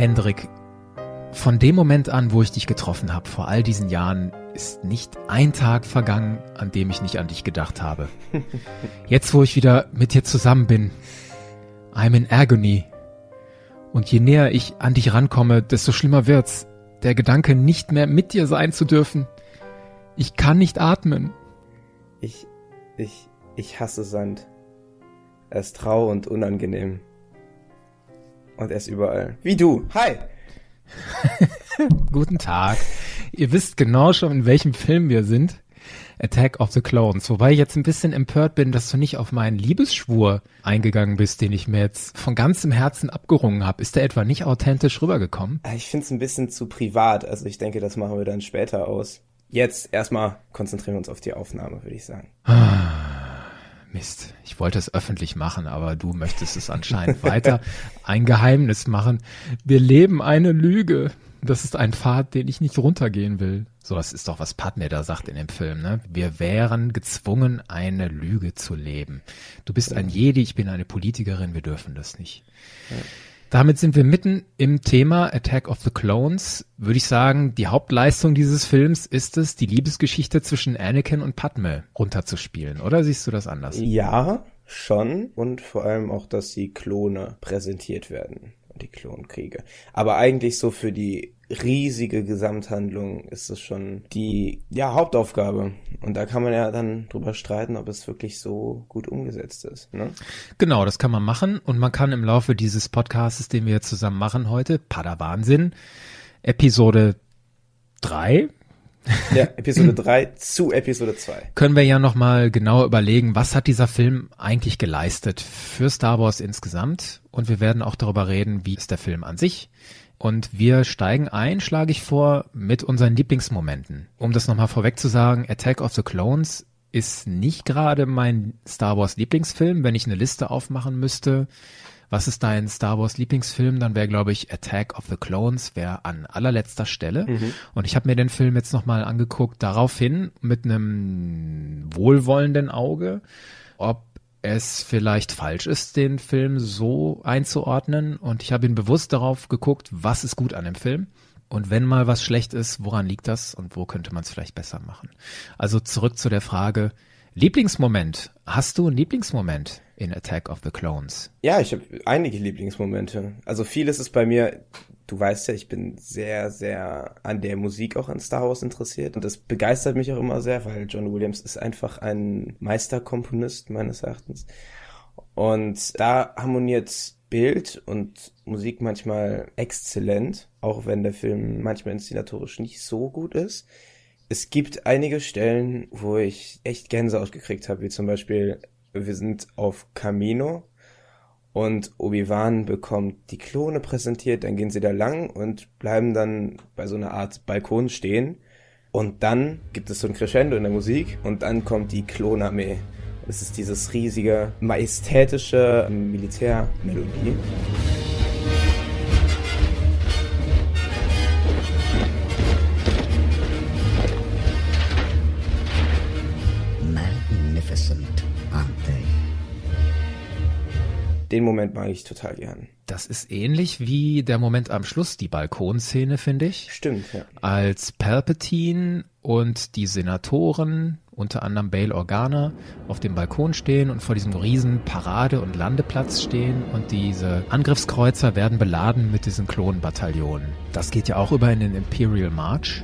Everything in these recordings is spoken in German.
Hendrik, von dem Moment an, wo ich dich getroffen habe, vor all diesen Jahren, ist nicht ein Tag vergangen, an dem ich nicht an dich gedacht habe. Jetzt, wo ich wieder mit dir zusammen bin, I'm in agony. Und je näher ich an dich rankomme, desto schlimmer wird's. Der Gedanke, nicht mehr mit dir sein zu dürfen. Ich kann nicht atmen. Ich, ich, ich hasse Sand. Er ist trau und unangenehm. Und er ist überall. Wie du. Hi! Guten Tag. Ihr wisst genau schon, in welchem Film wir sind. Attack of the Clones. Wobei ich jetzt ein bisschen empört bin, dass du nicht auf meinen Liebesschwur eingegangen bist, den ich mir jetzt von ganzem Herzen abgerungen habe. Ist der etwa nicht authentisch rübergekommen? Ich finde es ein bisschen zu privat. Also ich denke, das machen wir dann später aus. Jetzt erstmal konzentrieren wir uns auf die Aufnahme, würde ich sagen. Ah, Mist. Ich wollte es öffentlich machen, aber du möchtest es anscheinend weiter ein Geheimnis machen. Wir leben eine Lüge. Das ist ein Pfad, den ich nicht runtergehen will. So, das ist doch, was Padme da sagt in dem Film, ne? Wir wären gezwungen, eine Lüge zu leben. Du bist ein Jedi, ich bin eine Politikerin, wir dürfen das nicht. Ja. Damit sind wir mitten im Thema Attack of the Clones. Würde ich sagen, die Hauptleistung dieses Films ist es, die Liebesgeschichte zwischen Anakin und Padme runterzuspielen. Oder siehst du das anders? Ja, schon. Und vor allem auch, dass die Klone präsentiert werden die Klonkriege. Aber eigentlich so für die riesige Gesamthandlung ist es schon die ja, Hauptaufgabe. Und da kann man ja dann drüber streiten, ob es wirklich so gut umgesetzt ist. Ne? Genau, das kann man machen. Und man kann im Laufe dieses Podcasts, den wir zusammen machen heute, Padawansinn, Episode 3, ja, Episode 3 zu Episode 2. Können wir ja nochmal genau überlegen, was hat dieser Film eigentlich geleistet für Star Wars insgesamt? Und wir werden auch darüber reden, wie ist der Film an sich? Und wir steigen ein, schlage ich vor, mit unseren Lieblingsmomenten. Um das nochmal vorweg zu sagen, Attack of the Clones ist nicht gerade mein Star Wars Lieblingsfilm. Wenn ich eine Liste aufmachen müsste, was ist dein Star Wars Lieblingsfilm? Dann wäre, glaube ich, Attack of the Clones wäre an allerletzter Stelle. Mhm. Und ich habe mir den Film jetzt nochmal angeguckt, daraufhin mit einem wohlwollenden Auge, ob es vielleicht falsch ist, den Film so einzuordnen. Und ich habe ihn bewusst darauf geguckt, was ist gut an dem Film. Und wenn mal was schlecht ist, woran liegt das und wo könnte man es vielleicht besser machen? Also zurück zu der Frage, Lieblingsmoment. Hast du einen Lieblingsmoment in Attack of the Clones? Ja, ich habe einige Lieblingsmomente. Also vieles ist bei mir, du weißt ja, ich bin sehr, sehr an der Musik auch an Star Wars interessiert. Und das begeistert mich auch immer sehr, weil John Williams ist einfach ein Meisterkomponist meines Erachtens. Und da harmoniert Bild und Musik manchmal exzellent, auch wenn der Film manchmal inszenatorisch nicht so gut ist es gibt einige Stellen, wo ich echt Gänsehaut gekriegt habe, wie zum Beispiel, wir sind auf Camino und Obi-Wan bekommt die Klone präsentiert, dann gehen sie da lang und bleiben dann bei so einer Art Balkon stehen. Und dann gibt es so ein Crescendo in der Musik und dann kommt die Klonarmee. Es ist dieses riesige, majestätische Militärmelodie. Den Moment mag ich total gern. Das ist ähnlich wie der Moment am Schluss, die Balkonszene, finde ich. Stimmt, ja. Als Palpatine und die Senatoren, unter anderem Bail Organa, auf dem Balkon stehen und vor diesem riesen Parade- und Landeplatz stehen und diese Angriffskreuzer werden beladen mit diesen Klonbataillonen. Das geht ja auch über in den Imperial March.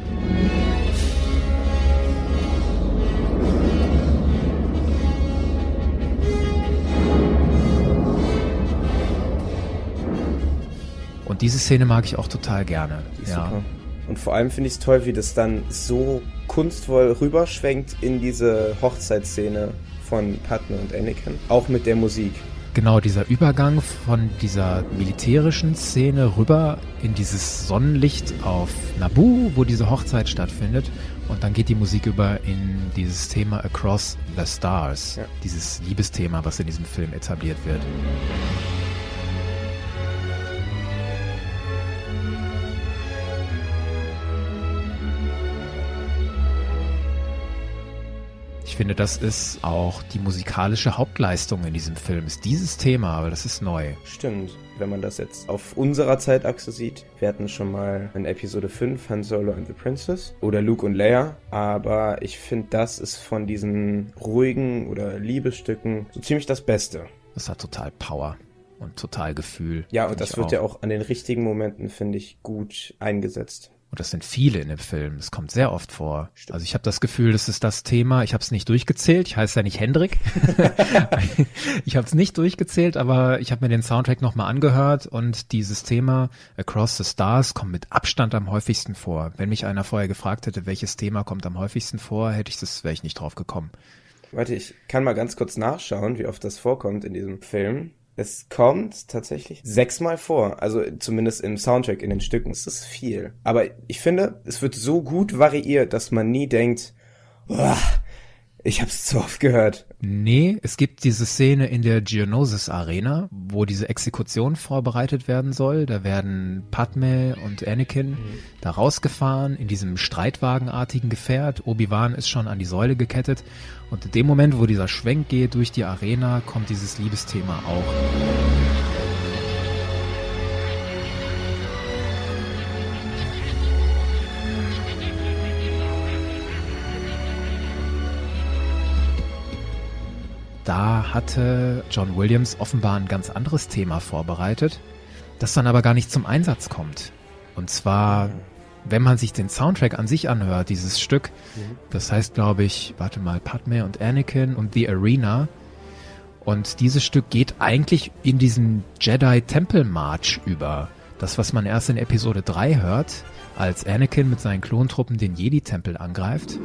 Und diese Szene mag ich auch total gerne. ja. Super. Und vor allem finde ich es toll, wie das dann so kunstvoll rüberschwenkt in diese Hochzeitsszene von Padme und Anakin. Auch mit der Musik. Genau, dieser Übergang von dieser militärischen Szene rüber in dieses Sonnenlicht auf Naboo, wo diese Hochzeit stattfindet. Und dann geht die Musik über in dieses Thema Across the Stars. Ja. Dieses Liebesthema, was in diesem Film etabliert wird. Ich finde, das ist auch die musikalische Hauptleistung in diesem Film, ist dieses Thema, aber das ist neu. Stimmt. Wenn man das jetzt auf unserer Zeitachse sieht, wir hatten schon mal in Episode 5 Han Solo and the Princess oder Luke und Leia, aber ich finde, das ist von diesen ruhigen oder Liebesstücken so ziemlich das Beste. Das hat total Power und total Gefühl. Ja, und das wird auch. ja auch an den richtigen Momenten, finde ich, gut eingesetzt. Und das sind viele in dem Film. Es kommt sehr oft vor. Stimmt. Also ich habe das Gefühl, das ist das Thema. Ich habe es nicht durchgezählt. Ich heiße ja nicht Hendrik. ich habe es nicht durchgezählt, aber ich habe mir den Soundtrack nochmal angehört und dieses Thema Across the Stars kommt mit Abstand am häufigsten vor. Wenn mich einer vorher gefragt hätte, welches Thema kommt am häufigsten vor, hätte ich das, wäre ich nicht drauf gekommen. Warte, ich kann mal ganz kurz nachschauen, wie oft das vorkommt in diesem Film. Es kommt tatsächlich sechsmal vor, also zumindest im Soundtrack, in den Stücken. Das ist viel. Aber ich finde, es wird so gut variiert, dass man nie denkt, ich hab's zu oft gehört. Nee, es gibt diese Szene in der Geonosis Arena, wo diese Exekution vorbereitet werden soll. Da werden Padme und Anakin mhm. da rausgefahren in diesem streitwagenartigen Gefährt. Obi-Wan ist schon an die Säule gekettet. Und in dem Moment, wo dieser Schwenk geht durch die Arena, kommt dieses Liebesthema auch. Da hatte John Williams offenbar ein ganz anderes Thema vorbereitet, das dann aber gar nicht zum Einsatz kommt. Und zwar, wenn man sich den Soundtrack an sich anhört, dieses Stück, das heißt, glaube ich, warte mal, Padme und Anakin und The Arena. Und dieses Stück geht eigentlich in diesen Jedi Temple March über. Das, was man erst in Episode 3 hört, als Anakin mit seinen Klontruppen den Jedi-Tempel angreift.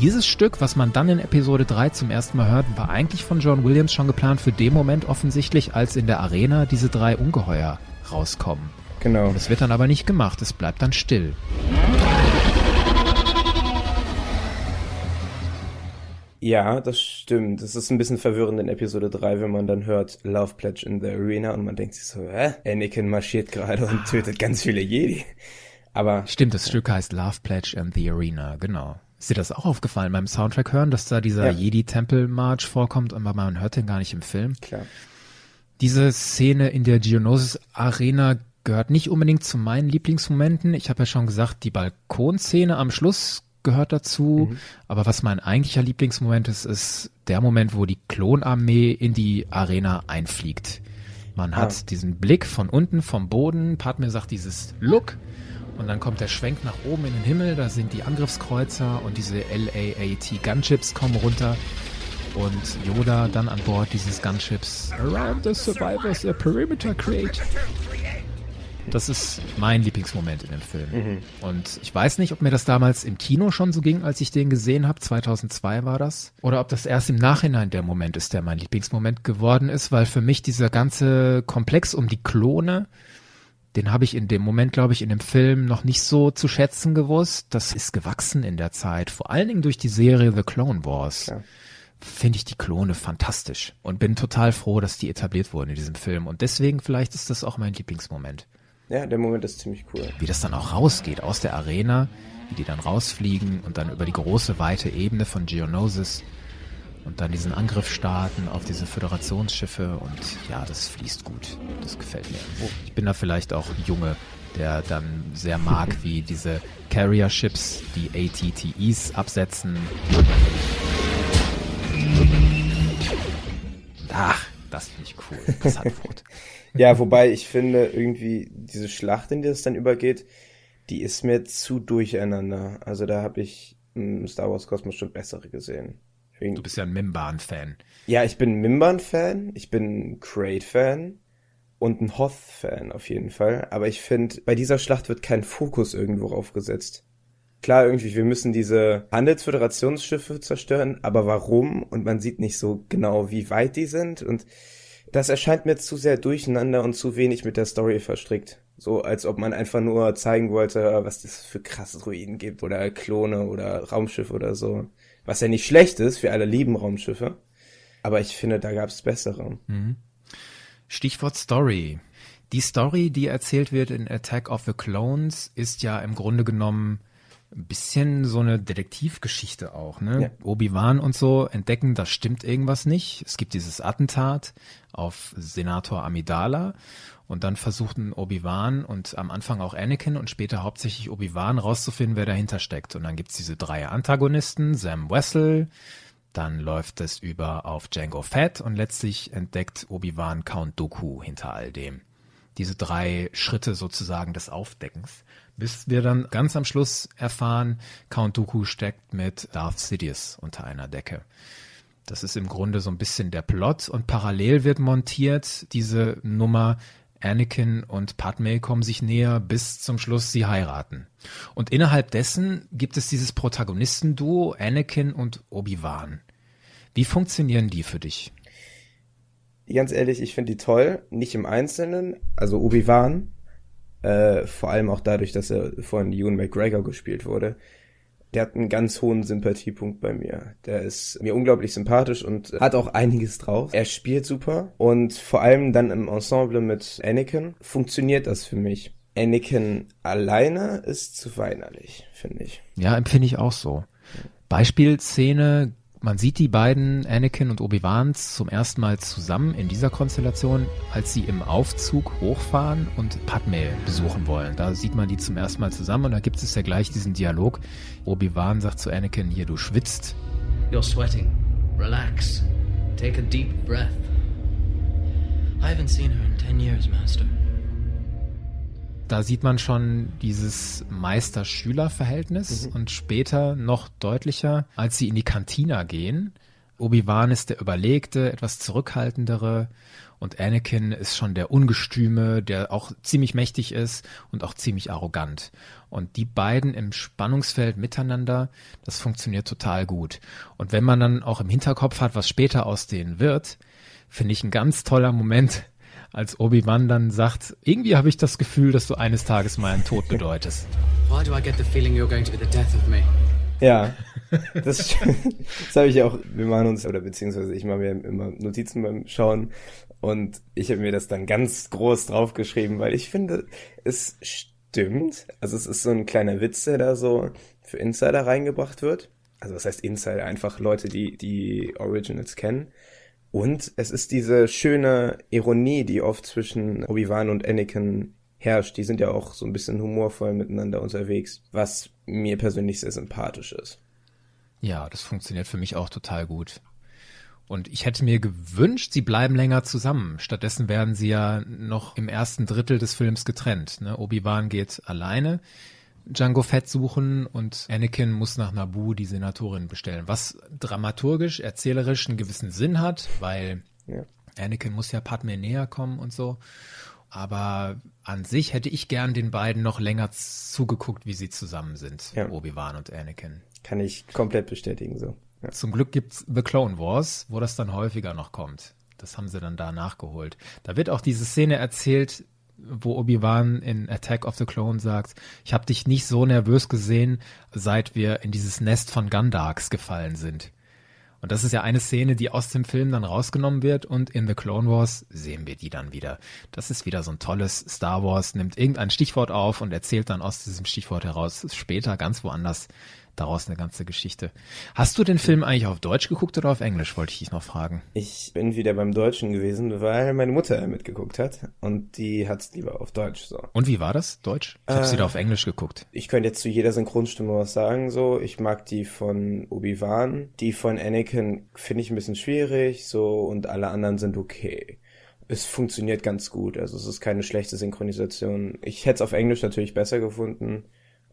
Dieses Stück, was man dann in Episode 3 zum ersten Mal hört, war eigentlich von John Williams schon geplant für den Moment offensichtlich, als in der Arena diese drei Ungeheuer rauskommen. Genau. Das wird dann aber nicht gemacht, es bleibt dann still. Ja, das stimmt. Das ist ein bisschen verwirrend in Episode 3, wenn man dann hört Love Pledge in the Arena und man denkt sich so, hä? Anakin marschiert gerade und tötet ganz viele Jedi. Aber. Stimmt, das Stück heißt Love Pledge in the Arena, genau. Ist dir das auch aufgefallen beim Soundtrack hören, dass da dieser ja. Jedi-Tempel-March vorkommt, aber man hört den gar nicht im Film? Klar. Diese Szene in der Geonosis Arena gehört nicht unbedingt zu meinen Lieblingsmomenten. Ich habe ja schon gesagt, die Balkonszene am Schluss gehört dazu. Mhm. Aber was mein eigentlicher Lieblingsmoment ist, ist der Moment, wo die Klonarmee in die Arena einfliegt. Man hat ah. diesen Blick von unten vom Boden. Padme sagt dieses Look. Und dann kommt der Schwenk nach oben in den Himmel, da sind die Angriffskreuzer und diese LAAT Gunships kommen runter. Und Yoda dann an Bord dieses Gunships. Around the survivors a perimeter create. Das ist mein Lieblingsmoment in dem Film. Mhm. Und ich weiß nicht, ob mir das damals im Kino schon so ging, als ich den gesehen habe. 2002 war das. Oder ob das erst im Nachhinein der Moment ist, der mein Lieblingsmoment geworden ist, weil für mich dieser ganze Komplex um die Klone den habe ich in dem Moment, glaube ich, in dem Film noch nicht so zu schätzen gewusst. Das ist gewachsen in der Zeit, vor allen Dingen durch die Serie The Clone Wars. Ja. Finde ich die Klone fantastisch und bin total froh, dass die etabliert wurden in diesem Film. Und deswegen vielleicht ist das auch mein Lieblingsmoment. Ja, der Moment ist ziemlich cool. Wie das dann auch rausgeht aus der Arena, wie die dann rausfliegen und dann über die große, weite Ebene von Geonosis und dann diesen Angriff starten auf diese Föderationsschiffe und ja, das fließt gut. Das gefällt mir. Ich bin da vielleicht auch Junge, der dann sehr mag, wie diese Carrier-Ships die ATTEs absetzen. Ach, das finde ich cool. Das hat Wut. ja, wobei ich finde, irgendwie diese Schlacht, in die das dann übergeht, die ist mir zu durcheinander. Also da habe ich im Star Wars Kosmos schon bessere gesehen. Du bist ja ein Mimban-Fan. Ja, ich bin ein Mimban-Fan, ich bin ein Crate-Fan und ein Hoth-Fan auf jeden Fall. Aber ich finde, bei dieser Schlacht wird kein Fokus irgendwo aufgesetzt. Klar, irgendwie, wir müssen diese Handelsföderationsschiffe zerstören, aber warum? Und man sieht nicht so genau, wie weit die sind. Und das erscheint mir zu sehr durcheinander und zu wenig mit der Story verstrickt. So als ob man einfach nur zeigen wollte, was das für krasse Ruinen gibt oder Klone oder Raumschiffe oder so. Was ja nicht schlecht ist, wir alle lieben Raumschiffe. Aber ich finde, da gab es bessere. Mhm. Stichwort Story. Die Story, die erzählt wird in Attack of the Clones, ist ja im Grunde genommen ein bisschen so eine Detektivgeschichte auch, ne? Ja. Obi-Wan und so entdecken, da stimmt irgendwas nicht. Es gibt dieses Attentat auf Senator Amidala und dann versuchten Obi-Wan und am Anfang auch Anakin und später hauptsächlich Obi-Wan rauszufinden, wer dahinter steckt. Und dann gibt's diese drei Antagonisten, Sam Wessel, dann läuft es über auf Django Fett und letztlich entdeckt Obi-Wan Count Dooku hinter all dem. Diese drei Schritte sozusagen des Aufdeckens bis wir dann ganz am Schluss erfahren, Count Dooku steckt mit Darth Sidious unter einer Decke. Das ist im Grunde so ein bisschen der Plot und parallel wird montiert diese Nummer Anakin und Padme kommen sich näher, bis zum Schluss sie heiraten. Und innerhalb dessen gibt es dieses Protagonistenduo Anakin und Obi-Wan. Wie funktionieren die für dich? Ganz ehrlich, ich finde die toll. Nicht im Einzelnen. Also Obi-Wan äh, vor allem auch dadurch, dass er von Ewan McGregor gespielt wurde. Der hat einen ganz hohen Sympathiepunkt bei mir. Der ist mir unglaublich sympathisch und hat auch einiges drauf. Er spielt super und vor allem dann im Ensemble mit Anakin funktioniert das für mich. Anakin alleine ist zu weinerlich, finde ich. Ja, empfinde ich auch so. Beispielszene man sieht die beiden, Anakin und Obi-Wan, zum ersten Mal zusammen in dieser Konstellation, als sie im Aufzug hochfahren und Padme besuchen wollen. Da sieht man die zum ersten Mal zusammen und da gibt es ja gleich diesen Dialog. Obi-Wan sagt zu Anakin, hier, du schwitzt. You're sweating. Relax. Take a deep breath. I haven't seen her in ten years, Master da sieht man schon dieses Meister-Schüler-Verhältnis mhm. und später noch deutlicher, als sie in die Kantina gehen. Obi-Wan ist der Überlegte, etwas zurückhaltendere und Anakin ist schon der Ungestüme, der auch ziemlich mächtig ist und auch ziemlich arrogant. Und die beiden im Spannungsfeld miteinander, das funktioniert total gut. Und wenn man dann auch im Hinterkopf hat, was später aus denen wird, finde ich ein ganz toller Moment, als Obi-Wan dann sagt, irgendwie habe ich das Gefühl, dass du eines Tages meinen Tod bedeutest. Why do I get the feeling you're going to be the death of me? Ja, das, das habe ich auch, wir machen uns, oder beziehungsweise ich mache mir immer Notizen beim Schauen und ich habe mir das dann ganz groß draufgeschrieben, weil ich finde, es stimmt. Also es ist so ein kleiner Witz, der da so für Insider reingebracht wird. Also was heißt Insider? Einfach Leute, die die Originals kennen. Und es ist diese schöne Ironie, die oft zwischen Obi-Wan und Anakin herrscht. Die sind ja auch so ein bisschen humorvoll miteinander unterwegs, was mir persönlich sehr sympathisch ist. Ja, das funktioniert für mich auch total gut. Und ich hätte mir gewünscht, sie bleiben länger zusammen. Stattdessen werden sie ja noch im ersten Drittel des Films getrennt. Ne? Obi-Wan geht alleine Django Fett suchen und Anakin muss nach Naboo die Senatorin bestellen, was dramaturgisch, erzählerisch einen gewissen Sinn hat, weil ja. Anakin muss ja Padme näher kommen und so. Aber an sich hätte ich gern den beiden noch länger zugeguckt, wie sie zusammen sind, ja. Obi-Wan und Anakin. Kann ich komplett bestätigen so. Ja. Zum Glück gibt's The Clone Wars, wo das dann häufiger noch kommt. Das haben sie dann da nachgeholt. Da wird auch diese Szene erzählt, wo Obi-Wan in Attack of the Clone sagt, ich habe dich nicht so nervös gesehen, seit wir in dieses Nest von Gundarks gefallen sind. Und das ist ja eine Szene, die aus dem Film dann rausgenommen wird und in The Clone Wars sehen wir die dann wieder. Das ist wieder so ein tolles Star Wars, nimmt irgendein Stichwort auf und erzählt dann aus diesem Stichwort heraus später ganz woanders daraus eine ganze Geschichte. Hast du den Film eigentlich auf Deutsch geguckt oder auf Englisch, wollte ich dich noch fragen. Ich bin wieder beim Deutschen gewesen, weil meine Mutter mitgeguckt hat und die hat's lieber auf Deutsch so. Und wie war das, Deutsch? Ich äh, wieder auf Englisch geguckt. Ich könnte jetzt zu jeder Synchronstimme was sagen, so. Ich mag die von Obi-Wan. Die von Anakin finde ich ein bisschen schwierig, so, und alle anderen sind okay es funktioniert ganz gut. Also es ist keine schlechte Synchronisation. Ich hätte es auf Englisch natürlich besser gefunden.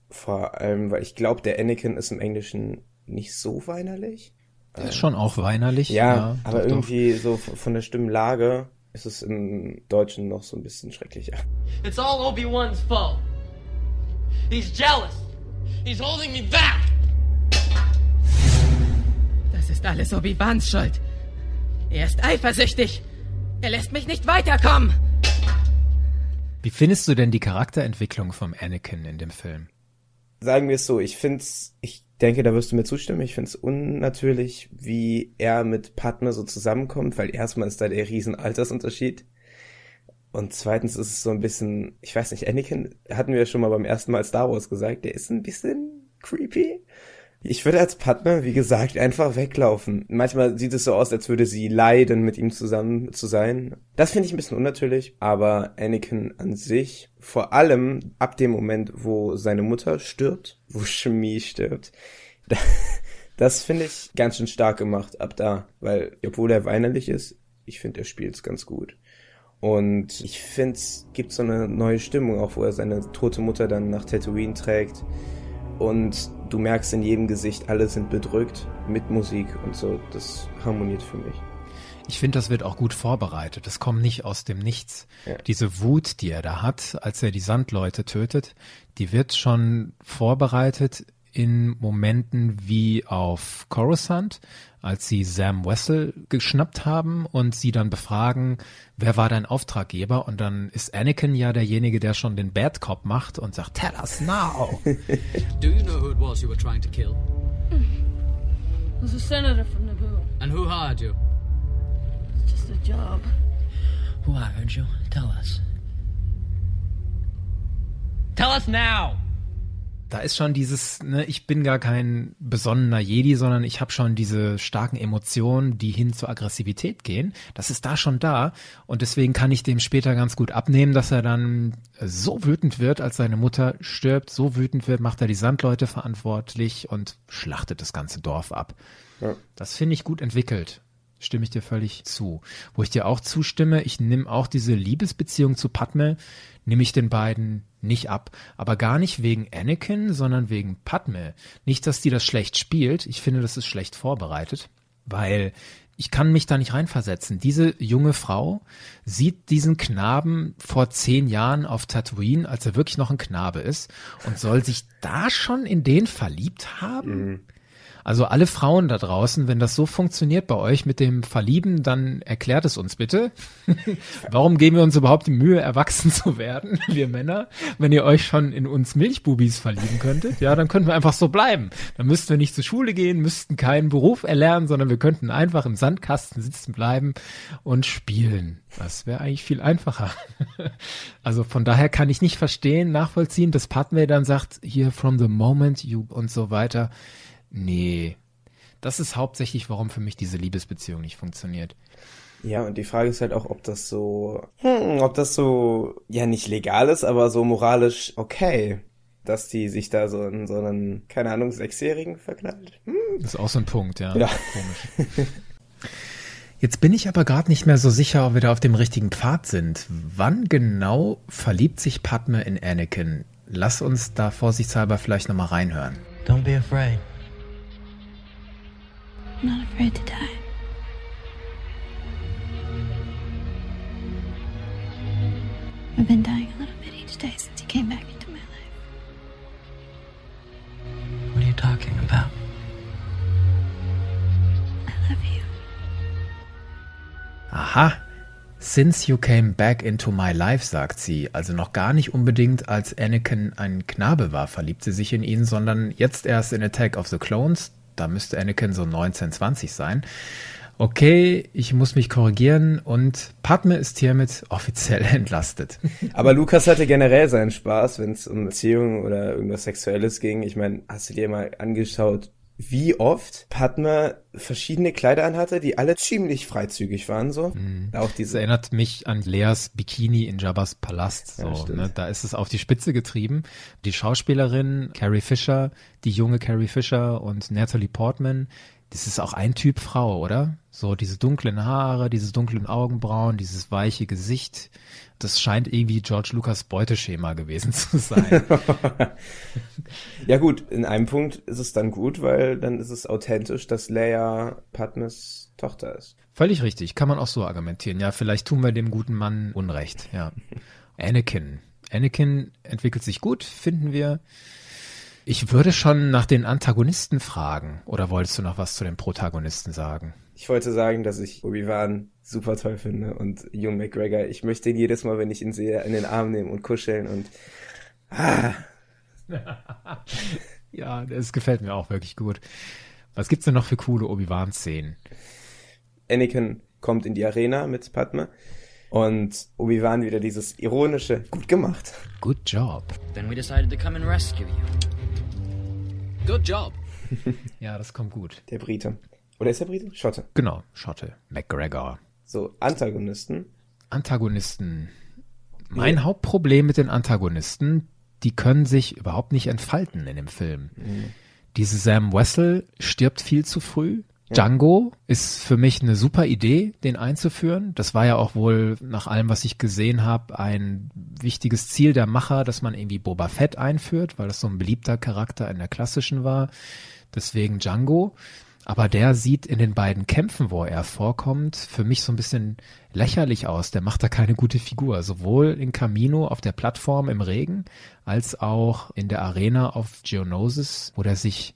Vor allem, weil ich glaube, der Anakin ist im Englischen nicht so weinerlich. Der ist schon auch weinerlich. Ja, ja aber doch, irgendwie doch. so von der Stimmlage ist es im Deutschen noch so ein bisschen schrecklicher. It's all Obi-Wan's fault. He's jealous. He's holding me back. Das ist alles Obi-Wans Schuld. Er ist eifersüchtig. Er lässt mich nicht weiterkommen. Wie findest du denn die Charakterentwicklung vom Anakin in dem Film? Sagen wir es so, ich find's, ich denke, da wirst du mir zustimmen, ich find's unnatürlich, wie er mit Padme so zusammenkommt, weil erstmal ist da der riesen Altersunterschied. Und zweitens ist es so ein bisschen, ich weiß nicht, Anakin hatten wir ja schon mal beim ersten Mal Star Wars gesagt, der ist ein bisschen creepy. Ich würde als Partner, wie gesagt, einfach weglaufen. Manchmal sieht es so aus, als würde sie leiden, mit ihm zusammen zu sein. Das finde ich ein bisschen unnatürlich, aber Anakin an sich, vor allem ab dem Moment, wo seine Mutter stirbt, wo Shmi stirbt, das finde ich ganz schön stark gemacht ab da, weil obwohl er weinerlich ist, ich finde, er spielt es ganz gut. Und ich finde, es gibt so eine neue Stimmung, auch wo er seine tote Mutter dann nach Tatooine trägt. Und du merkst in jedem Gesicht, alle sind bedrückt mit Musik und so. Das harmoniert für mich. Ich finde, das wird auch gut vorbereitet. Das kommt nicht aus dem Nichts. Ja. Diese Wut, die er da hat, als er die Sandleute tötet, die wird schon vorbereitet in Momenten wie auf Coruscant, als sie Sam Wessel geschnappt haben und sie dann befragen, wer war dein Auftraggeber? Und dann ist Anakin ja derjenige, der schon den Bad Cop macht und sagt, tell us now. Do you know who it was you were trying to kill? It was a senator from Naboo. And who hired you? Just a job. Who hired you? Tell us. Tell us now! Da ist schon dieses, ne, ich bin gar kein besonnener Jedi, sondern ich habe schon diese starken Emotionen, die hin zur Aggressivität gehen. Das ist da schon da und deswegen kann ich dem später ganz gut abnehmen, dass er dann so wütend wird, als seine Mutter stirbt, so wütend wird, macht er die Sandleute verantwortlich und schlachtet das ganze Dorf ab. Ja. Das finde ich gut entwickelt stimme ich dir völlig zu. Wo ich dir auch zustimme, ich nehme auch diese Liebesbeziehung zu Padme, nehme ich den beiden nicht ab. Aber gar nicht wegen Anakin, sondern wegen Padme. Nicht, dass die das schlecht spielt. Ich finde, das ist schlecht vorbereitet, weil ich kann mich da nicht reinversetzen. Diese junge Frau sieht diesen Knaben vor zehn Jahren auf Tatooine, als er wirklich noch ein Knabe ist, und soll sich da schon in den verliebt haben? Mhm. Also alle Frauen da draußen, wenn das so funktioniert bei euch mit dem Verlieben, dann erklärt es uns bitte. Warum geben wir uns überhaupt die Mühe, erwachsen zu werden, wir Männer, wenn ihr euch schon in uns Milchbubis verlieben könntet? Ja, dann könnten wir einfach so bleiben. Dann müssten wir nicht zur Schule gehen, müssten keinen Beruf erlernen, sondern wir könnten einfach im Sandkasten sitzen bleiben und spielen. Das wäre eigentlich viel einfacher. also von daher kann ich nicht verstehen, nachvollziehen, dass Padme dann sagt, hier from the moment you und so weiter. Nee. Das ist hauptsächlich, warum für mich diese Liebesbeziehung nicht funktioniert. Ja, und die Frage ist halt auch, ob das so, hm, ob das so, ja, nicht legal ist, aber so moralisch okay, dass die sich da so in so einen, keine Ahnung, Sechsjährigen verknallt. Hm. Das ist auch so ein Punkt, ja. ja. Komisch. Jetzt bin ich aber gerade nicht mehr so sicher, ob wir da auf dem richtigen Pfad sind. Wann genau verliebt sich Padme in Anakin? Lass uns da vorsichtshalber vielleicht nochmal reinhören. Don't be afraid. I'm not afraid to die. I've been dying a little bit each day since you came back into my life. What are you talking about? I love you. Aha. Since you came back into my life, sagt sie, also noch gar nicht unbedingt als Anakin ein Knabe war, verliebt sie sich in ihn, sondern jetzt erst in Attack of the Clones, da müsste Anakin so 19, 20 sein. Okay, ich muss mich korrigieren und Padme ist hiermit offiziell entlastet. Aber Lukas hatte generell seinen Spaß, wenn es um Beziehungen oder irgendwas Sexuelles ging. Ich meine, hast du dir mal angeschaut, wie oft Padme verschiedene Kleider anhatte, die alle ziemlich freizügig waren so. Mhm. Auch diese das erinnert mich an Leas Bikini in Jabba's Palast. So, ja, ne? Da ist es auf die Spitze getrieben. Die Schauspielerin Carrie Fisher, die junge Carrie Fisher und Natalie Portman, das ist auch ein Typ Frau, oder? So diese dunklen Haare, diese dunklen Augenbrauen, dieses weiche Gesicht. Das scheint irgendwie George Lucas Beuteschema gewesen zu sein. ja gut, in einem Punkt ist es dann gut, weil dann ist es authentisch, dass Leia Padmes Tochter ist. Völlig richtig, kann man auch so argumentieren. Ja, vielleicht tun wir dem guten Mann Unrecht, ja. Anakin. Anakin entwickelt sich gut, finden wir. Ich würde schon nach den Antagonisten fragen. Oder wolltest du noch was zu den Protagonisten sagen? Ich wollte sagen, dass ich Obi-Wan super toll finde und Ewan McGregor. Ich möchte ihn jedes Mal, wenn ich ihn sehe, in den Arm nehmen und kuscheln und ah. ja, das gefällt mir auch wirklich gut. Was gibt's denn noch für coole Obi-Wan-Szenen? Anakin kommt in die Arena mit Padme Und Obi-Wan wieder dieses ironische, gut gemacht. Good job. Then we decided to come and rescue you. Good job. Ja, das kommt gut. Der Brite. Oder ist der Brite? Schotte. Genau, Schotte. McGregor. So, Antagonisten. Antagonisten. Mein Hauptproblem mit den Antagonisten, die können sich überhaupt nicht entfalten in dem Film. Diese Sam Wessel stirbt viel zu früh. Django ist für mich eine super Idee, den einzuführen. Das war ja auch wohl nach allem, was ich gesehen habe, ein wichtiges Ziel der Macher, dass man irgendwie Boba Fett einführt, weil das so ein beliebter Charakter in der klassischen war. Deswegen Django. Aber der sieht in den beiden Kämpfen, wo er vorkommt, für mich so ein bisschen lächerlich aus. Der macht da keine gute Figur. Sowohl in Camino auf der Plattform im Regen, als auch in der Arena auf Geonosis, wo der sich,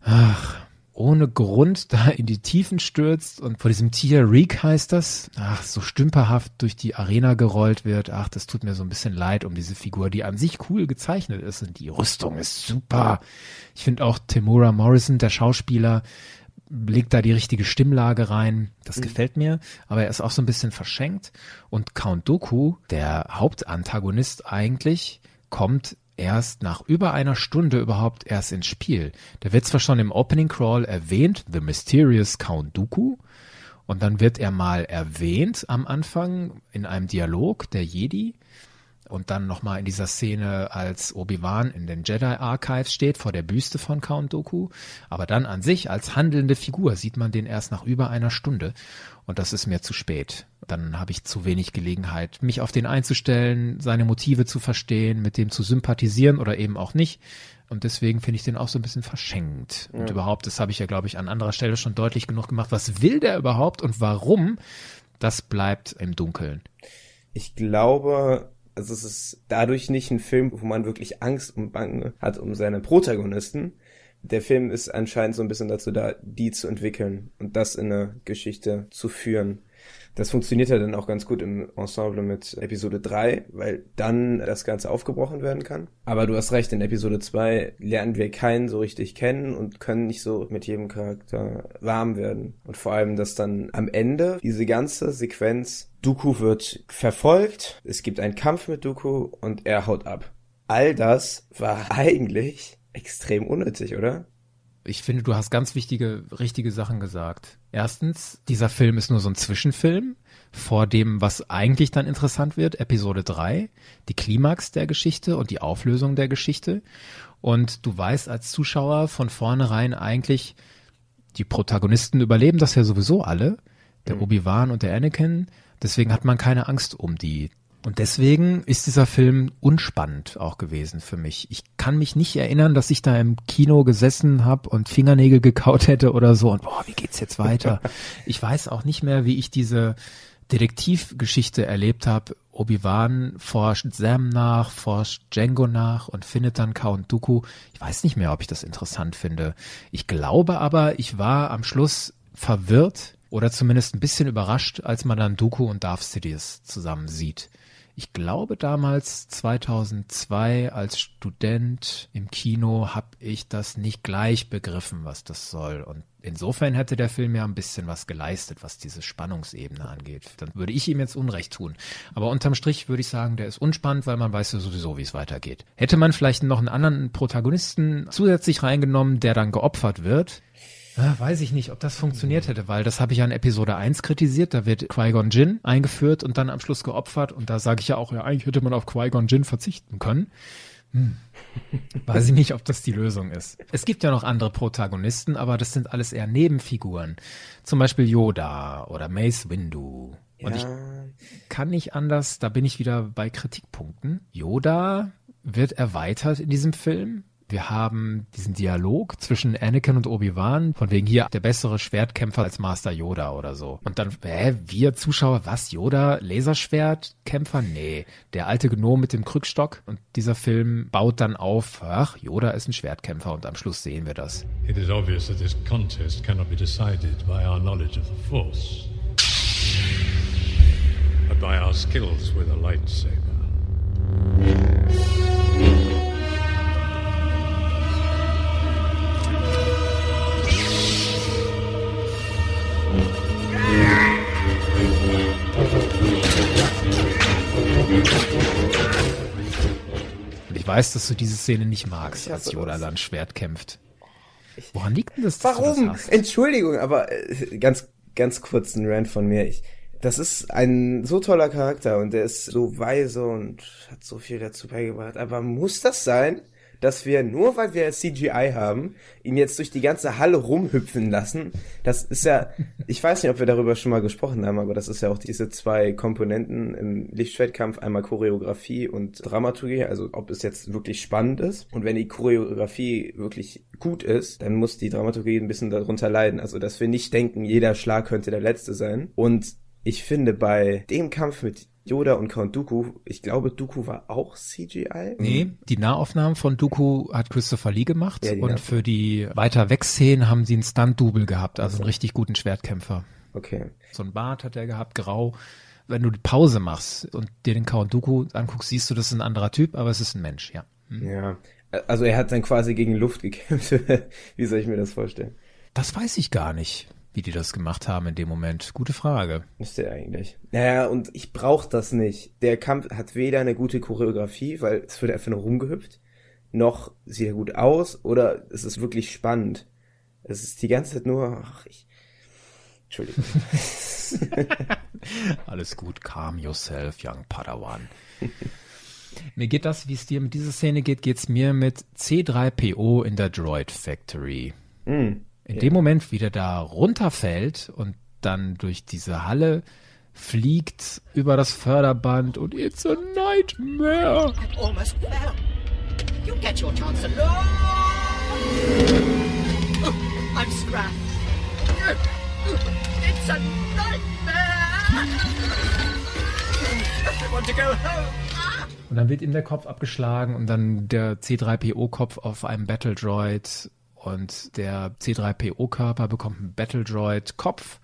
ach, ohne Grund da in die Tiefen stürzt und vor diesem Tier Reek heißt das, ach, so stümperhaft durch die Arena gerollt wird. Ach, das tut mir so ein bisschen leid um diese Figur, die an sich cool gezeichnet ist und die Rüstung ist super. Ich finde auch Timura Morrison, der Schauspieler, legt da die richtige Stimmlage rein. Das gefällt mir, aber er ist auch so ein bisschen verschenkt. Und Count Dooku, der Hauptantagonist eigentlich, kommt erst nach über einer Stunde überhaupt erst ins Spiel. Der wird zwar schon im Opening Crawl erwähnt, The Mysterious Count Dooku, und dann wird er mal erwähnt am Anfang in einem Dialog der Jedi und dann nochmal in dieser Szene, als Obi-Wan in den Jedi Archives steht, vor der Büste von Count Dooku. Aber dann an sich als handelnde Figur sieht man den erst nach über einer Stunde. Und das ist mir zu spät. Dann habe ich zu wenig Gelegenheit, mich auf den einzustellen, seine Motive zu verstehen, mit dem zu sympathisieren oder eben auch nicht. Und deswegen finde ich den auch so ein bisschen verschenkt. Und überhaupt, das habe ich ja, glaube ich, an anderer Stelle schon deutlich genug gemacht. Was will der überhaupt und warum? Das bleibt im Dunkeln. Ich glaube, also es ist dadurch nicht ein Film, wo man wirklich Angst und Bange hat um seine Protagonisten. Der Film ist anscheinend so ein bisschen dazu da, die zu entwickeln und das in eine Geschichte zu führen. Das funktioniert ja dann auch ganz gut im Ensemble mit Episode 3, weil dann das Ganze aufgebrochen werden kann. Aber du hast recht, in Episode 2 lernen wir keinen so richtig kennen und können nicht so mit jedem Charakter warm werden. Und vor allem, dass dann am Ende diese ganze Sequenz, Dooku wird verfolgt, es gibt einen Kampf mit Dooku und er haut ab. All das war eigentlich extrem unnötig, oder? Ich finde, du hast ganz wichtige, richtige Sachen gesagt. Erstens, dieser Film ist nur so ein Zwischenfilm vor dem, was eigentlich dann interessant wird, Episode 3, die Klimax der Geschichte und die Auflösung der Geschichte. Und du weißt als Zuschauer von vornherein eigentlich, die Protagonisten überleben das ja sowieso alle, der Obi-Wan und der Anakin. Deswegen hat man keine Angst um die. Und deswegen ist dieser Film unspannend auch gewesen für mich. Ich kann mich nicht erinnern, dass ich da im Kino gesessen habe und Fingernägel gekaut hätte oder so und boah, wie geht's jetzt weiter? ich weiß auch nicht mehr, wie ich diese Detektivgeschichte erlebt habe. Obi-Wan forscht Sam nach, forscht Django nach und findet dann Count Dooku. Ich weiß nicht mehr, ob ich das interessant finde. Ich glaube aber, ich war am Schluss verwirrt oder zumindest ein bisschen überrascht, als man dann Dooku und Darth Sidious zusammen sieht. Ich glaube damals 2002 als Student im Kino habe ich das nicht gleich begriffen, was das soll. Und insofern hätte der Film ja ein bisschen was geleistet, was diese Spannungsebene angeht. Dann würde ich ihm jetzt Unrecht tun. Aber unterm Strich würde ich sagen, der ist unspannend, weil man weiß ja sowieso, wie es weitergeht. Hätte man vielleicht noch einen anderen Protagonisten zusätzlich reingenommen, der dann geopfert wird, ja, weiß ich nicht, ob das funktioniert hätte, weil das habe ich ja in Episode 1 kritisiert. Da wird Qui-Gon Jinn eingeführt und dann am Schluss geopfert. Und da sage ich ja auch, ja, eigentlich hätte man auf Qui-Gon Jinn verzichten können. Hm. Weiß ich nicht, ob das die Lösung ist. Es gibt ja noch andere Protagonisten, aber das sind alles eher Nebenfiguren. Zum Beispiel Yoda oder Mace Windu. Und ich kann nicht anders, da bin ich wieder bei Kritikpunkten. Yoda wird erweitert in diesem Film. Wir haben diesen Dialog zwischen Anakin und Obi-Wan, von wegen hier der bessere Schwertkämpfer als Master Yoda oder so. Und dann, hä, wir Zuschauer, was, Yoda, Laserschwertkämpfer? Nee, der alte Gnom mit dem Krückstock. Und dieser Film baut dann auf, ach, Yoda ist ein Schwertkämpfer und am Schluss sehen wir das. It is obvious that this contest cannot be decided by our knowledge of the Force, but by our skills with a lightsaber. Weiß, dass du diese Szene nicht magst, als Yoda das. dann Schwert kämpft. Woran liegt denn das? Warum? Das? Entschuldigung, aber äh, ganz, ganz kurz ein Rant von mir. Ich, das ist ein so toller Charakter und der ist so weise und hat so viel dazu beigebracht. Aber muss das sein, dass wir nur weil wir CGI haben, ihn jetzt durch die ganze Halle rumhüpfen lassen? Das ist ja, ich weiß nicht, ob wir darüber schon mal gesprochen haben, aber das ist ja auch diese zwei Komponenten im Lichtschwertkampf, einmal Choreografie und Dramaturgie, also ob es jetzt wirklich spannend ist. Und wenn die Choreografie wirklich gut ist, dann muss die Dramaturgie ein bisschen darunter leiden. Also, dass wir nicht denken, jeder Schlag könnte der letzte sein. Und ich finde bei dem Kampf mit Yoda und Count Dooku, ich glaube, Dooku war auch CGI. Nee, die Nahaufnahmen von Dooku hat Christopher Lee gemacht Ja, und für die weiter weg Szenen haben sie einen Stunt-Double gehabt, also einen richtig guten Schwertkämpfer. Okay. So ein Bart hat er gehabt, grau. Wenn du die Pause machst und dir den Count Dooku anguckst, siehst du, das ist ein anderer Typ, aber es ist ein Mensch, ja. Ja. Also er hat dann quasi gegen Luft gekämpft. Wie soll ich mir das vorstellen? Das weiß ich gar nicht, wie die das gemacht haben in dem Moment. Gute Frage. Müsste er eigentlich. Naja, und ich brauch das nicht. Der Kampf hat weder eine gute Choreografie, weil es wird einfach nur rumgehüpft, noch sieht er gut aus, oder es ist wirklich spannend. Es ist die ganze Zeit nur, ach, ich, Entschuldigung. Alles gut, calm yourself, young Padawan. mir geht das, wie es dir mit dieser Szene geht, geht's mir mit C3PO in der Droid Factory. Hm. In dem Moment, wie der da runterfällt und dann durch diese Halle fliegt über das Förderband und it's a nightmare. Almost fell. You get your chance to learn. I'm scrapped. It's a nightmare. I want to go home. Und dann wird ihm der Kopf abgeschlagen und dann der C3PO-Kopf auf einem Battle Droid und der C3PO-Körper bekommt einen Battle Droid-Kopf.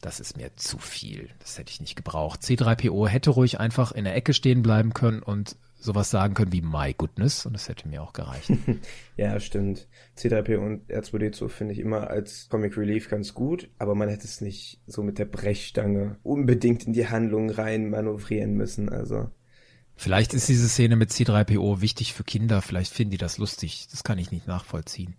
Das ist mir zu viel. Das hätte ich nicht gebraucht. C3PO hätte ruhig einfach in der Ecke stehen bleiben können und sowas sagen können wie My Goodness und das hätte mir auch gereicht. Ja, stimmt. C3P und R2D2 finde ich immer als Comic Relief ganz gut, aber man hätte es nicht so mit der Brechstange unbedingt in die Handlung rein manövrieren müssen, also. Vielleicht ist diese Szene mit C3PO wichtig für Kinder. Vielleicht finden die das lustig. Das kann ich nicht nachvollziehen.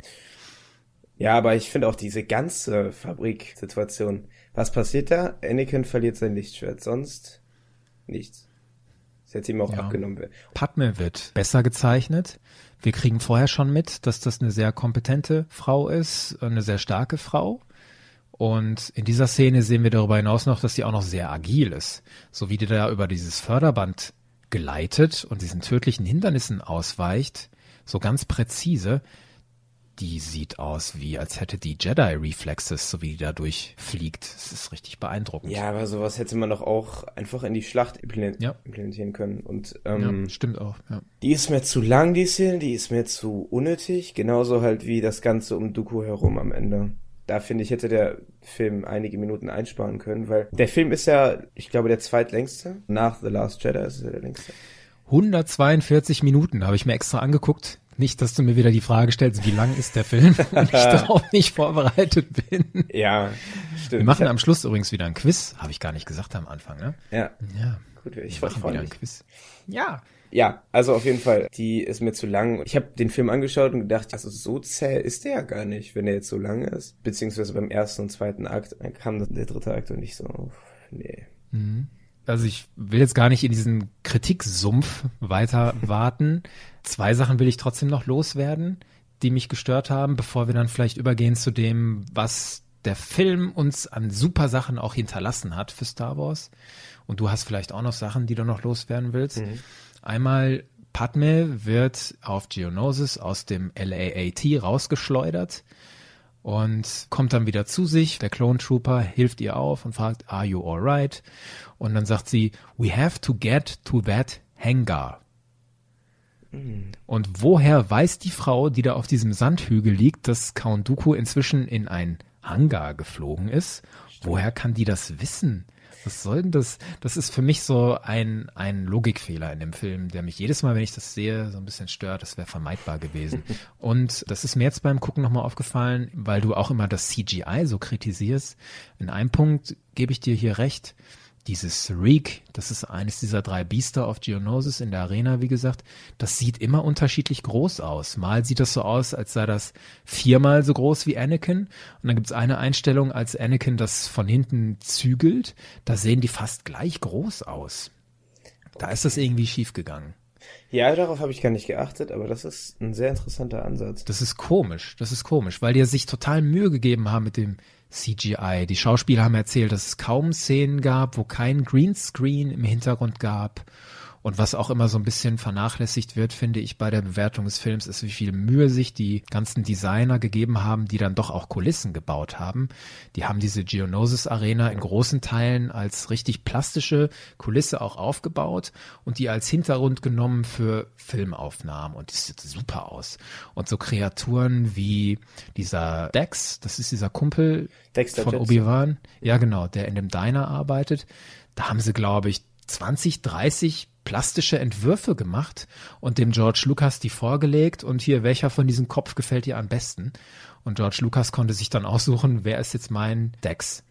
Ja, aber ich finde auch diese ganze Fabriksituation. Was passiert da? Anakin verliert sein Lichtschwert, sonst nichts. Das hätte ihm auch Ja. abgenommen werden. Padme wird besser gezeichnet. Wir kriegen vorher schon mit, dass das eine sehr kompetente Frau ist, eine sehr starke Frau. Und in dieser Szene sehen wir darüber hinaus noch, dass sie auch noch sehr agil ist. So wie die da über dieses Förderband geleitet und diesen tödlichen Hindernissen ausweicht, so ganz präzise, die sieht aus wie, als hätte die Jedi-Reflexes, so wie die da durchfliegt. Das ist richtig beeindruckend. Ja, aber sowas hätte man doch auch einfach in die Schlacht Ja. implementieren können. Und Ja, ähm, stimmt auch. Ja. die ist mir zu lang, die Szene, die ist mir zu unnötig. Genauso halt wie das Ganze um Dooku herum am Ende. Da finde ich, hätte der Film einige Minuten einsparen können, weil der Film ist ja, ich glaube, der zweitlängste. Nach The Last Jedi ist er der längste. 142 Minuten habe ich mir extra angeguckt. Nicht, dass du mir wieder die Frage stellst, wie lang ist der Film und ich darauf nicht vorbereitet bin. Ja, stimmt. Wir machen am Schluss übrigens wieder ein Quiz. Habe ich gar nicht gesagt am Anfang, ne? ja, Ja, gut, ich, wir ich machen freue wieder mich. ein Quiz. Ja. Ja, also auf jeden Fall, die ist mir zu lang. Ich habe den Film angeschaut und gedacht, also so zäh ist der ja gar nicht, wenn der jetzt so lang ist. Beziehungsweise beim ersten und zweiten Akt dann kam dann der dritte Akt und ich so, nee. Also ich will jetzt gar nicht in diesen Kritiksumpf weiter warten. Zwei Sachen will ich trotzdem noch loswerden, die mich gestört haben, bevor wir dann vielleicht übergehen zu dem, was der Film uns an super Sachen auch hinterlassen hat für Star Wars. Und du hast vielleicht auch noch Sachen, die du noch loswerden willst. Einmal Padme wird auf Geonosis aus dem LAAT rausgeschleudert und kommt dann wieder zu sich. Der Clone Trooper hilft ihr auf und fragt, are you alright? Und dann sagt sie, we have to get to that hangar. Und woher weiß die Frau, die da auf diesem Sandhügel liegt, dass Count Dooku inzwischen in ein Hangar geflogen ist? Woher kann die das wissen? Was soll denn das? Das ist für mich so ein, ein Logikfehler in dem Film, der mich jedes Mal, wenn ich das sehe, so ein bisschen stört. Das wäre vermeidbar gewesen. Und das ist mir jetzt beim Gucken nochmal aufgefallen, weil du auch immer das CGI so kritisierst. In einem Punkt gebe ich dir hier recht. Dieses Reek, das ist eines dieser drei Biester of Geonosis in der Arena, wie gesagt, das sieht immer unterschiedlich groß aus. Mal sieht das so aus, als sei das viermal so groß wie Anakin. Und dann gibt's eine Einstellung, als Anakin das von hinten zügelt, da sehen die fast gleich groß aus. Da ist das irgendwie schiefgegangen. Ja, darauf habe ich gar nicht geachtet, aber das ist ein sehr interessanter Ansatz. Das ist komisch, das ist komisch, weil die ja sich total Mühe gegeben haben mit dem CGI. Die Schauspieler haben erzählt, dass es kaum Szenen gab, wo kein Greenscreen im Hintergrund gab. Und was auch immer so ein bisschen vernachlässigt wird, finde ich bei der Bewertung des Films, ist, wie viel Mühe sich die ganzen Designer gegeben haben, die dann doch auch Kulissen gebaut haben. Die haben diese Geonosis Arena in großen Teilen als richtig plastische Kulisse auch aufgebaut und die als Hintergrund genommen für Filmaufnahmen. Und die sieht super aus. Und so Kreaturen wie dieser Dex, das ist dieser Kumpel Dexter von. Obi-Wan. Ja, genau, der in dem Diner arbeitet. Da haben sie, glaube ich, 20, 30 plastische Entwürfe gemacht und dem George Lucas die vorgelegt und hier, welcher von diesem Kopf gefällt dir am besten? Und George Lucas konnte sich dann aussuchen, wer ist jetzt mein Dex?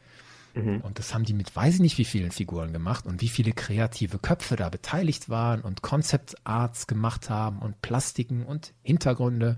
Und das haben die mit weiß ich nicht wie vielen Figuren gemacht und wie viele kreative Köpfe da beteiligt waren und Concept Arts gemacht haben und Plastiken und Hintergründe.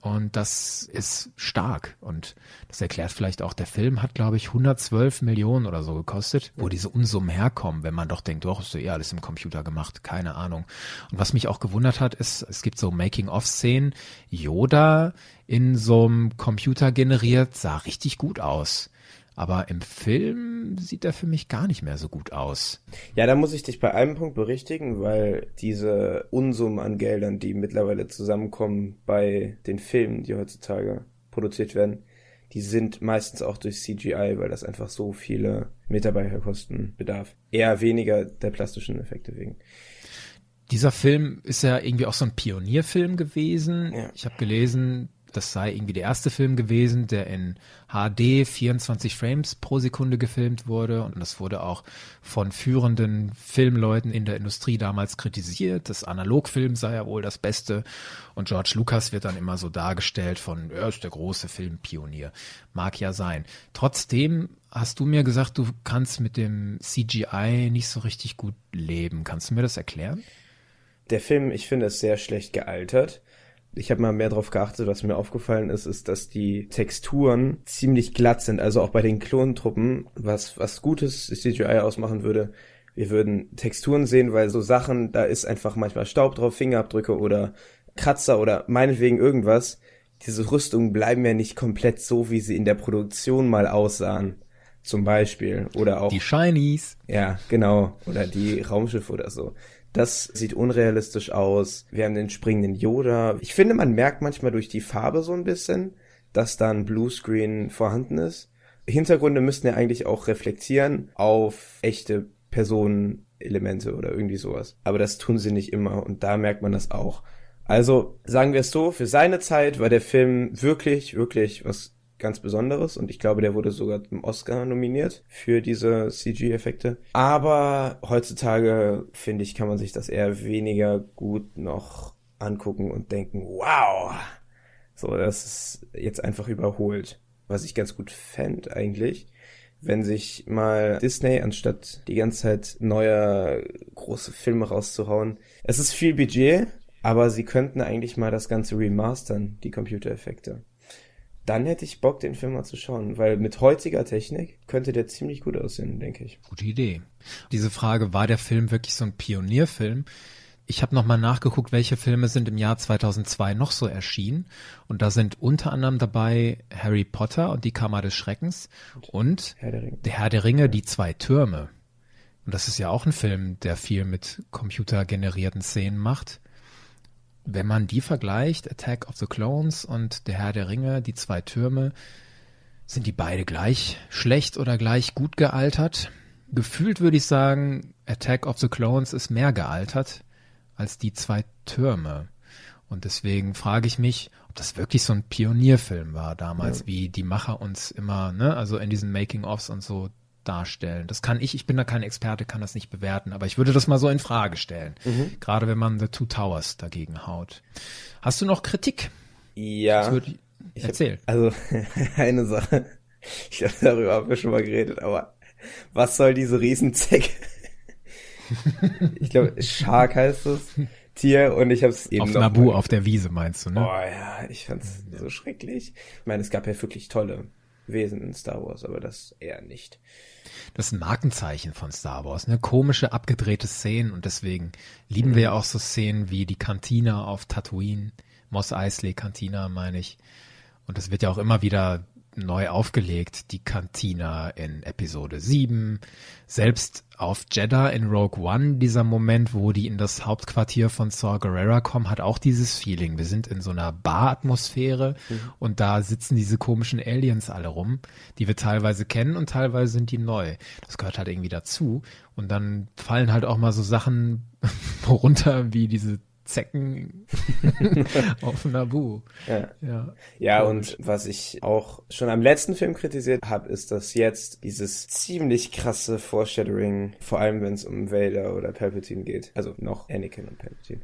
Und das ist stark. Und das erklärt vielleicht auch, der Film hat, glaube ich, 112 Millionen oder so gekostet, wo diese Unsummen herkommen, wenn man doch denkt, doch, ist ja eh alles im Computer gemacht, keine Ahnung. Und was mich auch gewundert hat, ist, es gibt so Making-of-Szenen, Yoda in so einem Computer generiert, sah richtig gut aus. Aber im Film sieht er für mich gar nicht mehr so gut aus. Ja, da muss ich dich bei einem Punkt berichtigen, weil diese Unsummen an Geldern, die mittlerweile zusammenkommen bei den Filmen, die heutzutage produziert werden, die sind meistens auch durch CGI, weil das einfach so viele Mitarbeiterkosten bedarf. Eher weniger der plastischen Effekte wegen. Dieser Film ist ja irgendwie auch so ein Pionierfilm gewesen. Ja. Ich habe gelesen, das sei irgendwie der erste Film gewesen, der in HD 24 Frames pro Sekunde gefilmt wurde. Und das wurde auch von führenden Filmleuten in der Industrie damals kritisiert. Das Analogfilm sei ja wohl das Beste. Und George Lucas wird dann immer so dargestellt von, er ist der große Filmpionier. Mag ja sein. Trotzdem hast du mir gesagt, du kannst mit dem CGI nicht so richtig gut leben. Kannst du mir das erklären? Der Film, ich finde, ist sehr schlecht gealtert. Ich habe mal mehr drauf geachtet, was mir aufgefallen ist, ist, dass die Texturen ziemlich glatt sind. Also auch bei den Klontruppen, was, was gutes CGI ausmachen würde. Wir würden Texturen sehen, weil so Sachen, da ist einfach manchmal Staub drauf, Fingerabdrücke oder Kratzer oder meinetwegen irgendwas. Diese Rüstungen bleiben ja nicht komplett so, wie sie in der Produktion mal aussahen. Zum Beispiel. Oder auch. Die Shinies. Ja, genau. Oder die Raumschiffe oder so. Das sieht unrealistisch aus. Wir haben den springenden Yoda. Ich finde, man merkt manchmal durch die Farbe so ein bisschen, dass da ein Bluescreen vorhanden ist. Hintergründe müssten ja eigentlich auch reflektieren auf echte Personenelemente oder irgendwie sowas. Aber das tun sie nicht immer und da merkt man das auch. Also sagen wir es so, für seine Zeit war der Film wirklich, wirklich was ganz Besonderes und ich glaube, der wurde sogar zum Oscar nominiert für diese CG-Effekte. Aber heutzutage, finde ich, kann man sich das eher weniger gut noch angucken und denken, wow, so, das ist jetzt einfach überholt. Was ich ganz gut fände eigentlich, wenn sich mal Disney, anstatt die ganze Zeit neue große Filme rauszuhauen, es ist viel Budget, aber sie könnten eigentlich mal das Ganze remastern, die Computereffekte dann hätte ich Bock, den Film mal zu schauen, weil mit heutiger Technik könnte der ziemlich gut aussehen, denke ich. Gute Idee. Diese Frage, war der Film wirklich so ein Pionierfilm? Ich habe nochmal nachgeguckt, welche Filme sind im Jahr 2002 noch so erschienen. Und da sind unter anderem dabei Harry Potter und die Kammer des Schreckens und Herr der Ringe. der Herr der Ringe, die zwei Türme. Und das ist ja auch ein Film, der viel mit computergenerierten Szenen macht wenn man die vergleicht, Attack of the Clones und Der Herr der Ringe, die zwei Türme, sind die beide gleich schlecht oder gleich gut gealtert? Gefühlt würde ich sagen, Attack of the Clones ist mehr gealtert als die zwei Türme. Und deswegen frage ich mich, ob das wirklich so ein Pionierfilm war damals, ja. wie die Macher uns immer, ne, also in diesen Making-ofs und so darstellen. Das kann ich, ich bin da kein Experte, kann das nicht bewerten, aber ich würde das mal so in Frage stellen. Mhm. Gerade wenn man The Two Towers dagegen haut. Hast du noch Kritik? Ja. Ich, erzähl. Hab, also eine Sache, ich glaube, darüber haben wir schon mal geredet, aber Was soll diese Riesenzecke? ich glaube, Shark heißt es. Tier und ich habe es eben Auf Nabu, mal- auf der Wiese meinst du, Oh ne? ja, ich fand's so schrecklich. Ich meine, es gab ja wirklich tolle Wesen in Star Wars, aber das eher nicht. Das ist ein Markenzeichen von Star Wars, ne? Komische, abgedrehte Szenen und deswegen lieben wir ja auch so Szenen wie die Kantina auf Tatooine, Mos Eisley Kantina, meine ich. Und das wird ja auch immer wieder neu aufgelegt, die Kantina in Episode 7. Selbst auf Jeddah in Rogue One, dieser Moment, wo die in das Hauptquartier von Saw Gerrera kommen, hat auch dieses Feeling. Wir sind in so einer Bar-Atmosphäre und da sitzen diese komischen Aliens alle rum, die wir teilweise kennen und teilweise sind die neu. Das gehört halt irgendwie dazu. Und dann fallen halt auch mal so Sachen runter wie diese Zecken auf Nabu. Ja. Ja. Ja, und was ich auch schon am letzten Film kritisiert habe, ist, dass jetzt dieses ziemlich krasse Foreshadowing, vor allem wenn es um Vader oder Palpatine geht, also noch Anakin und Palpatine,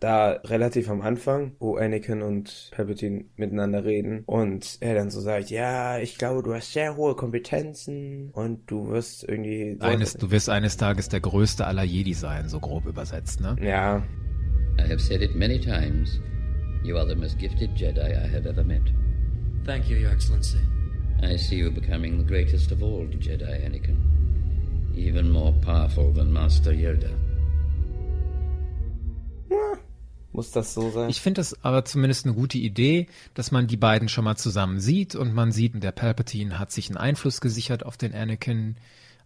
da relativ am Anfang, wo Anakin und Palpatine miteinander reden und er dann so sagt, ja, ich glaube, du hast sehr hohe Kompetenzen und du wirst irgendwie... Eines, du wirst eines Tages der größte aller Jedi sein, so grob übersetzt, ne? ja, I have said it many times. You are the most gifted Jedi I have ever met. Thank you, Your Excellency. I see you becoming the greatest of all Jedi, Anakin. Even more powerful than Master Yoda. muss das so sein? Ich finde es aber zumindest eine gute Idee, dass man die beiden schon mal zusammen sieht und man sieht, der Palpatine hat sich einen Einfluss gesichert auf den Anakin.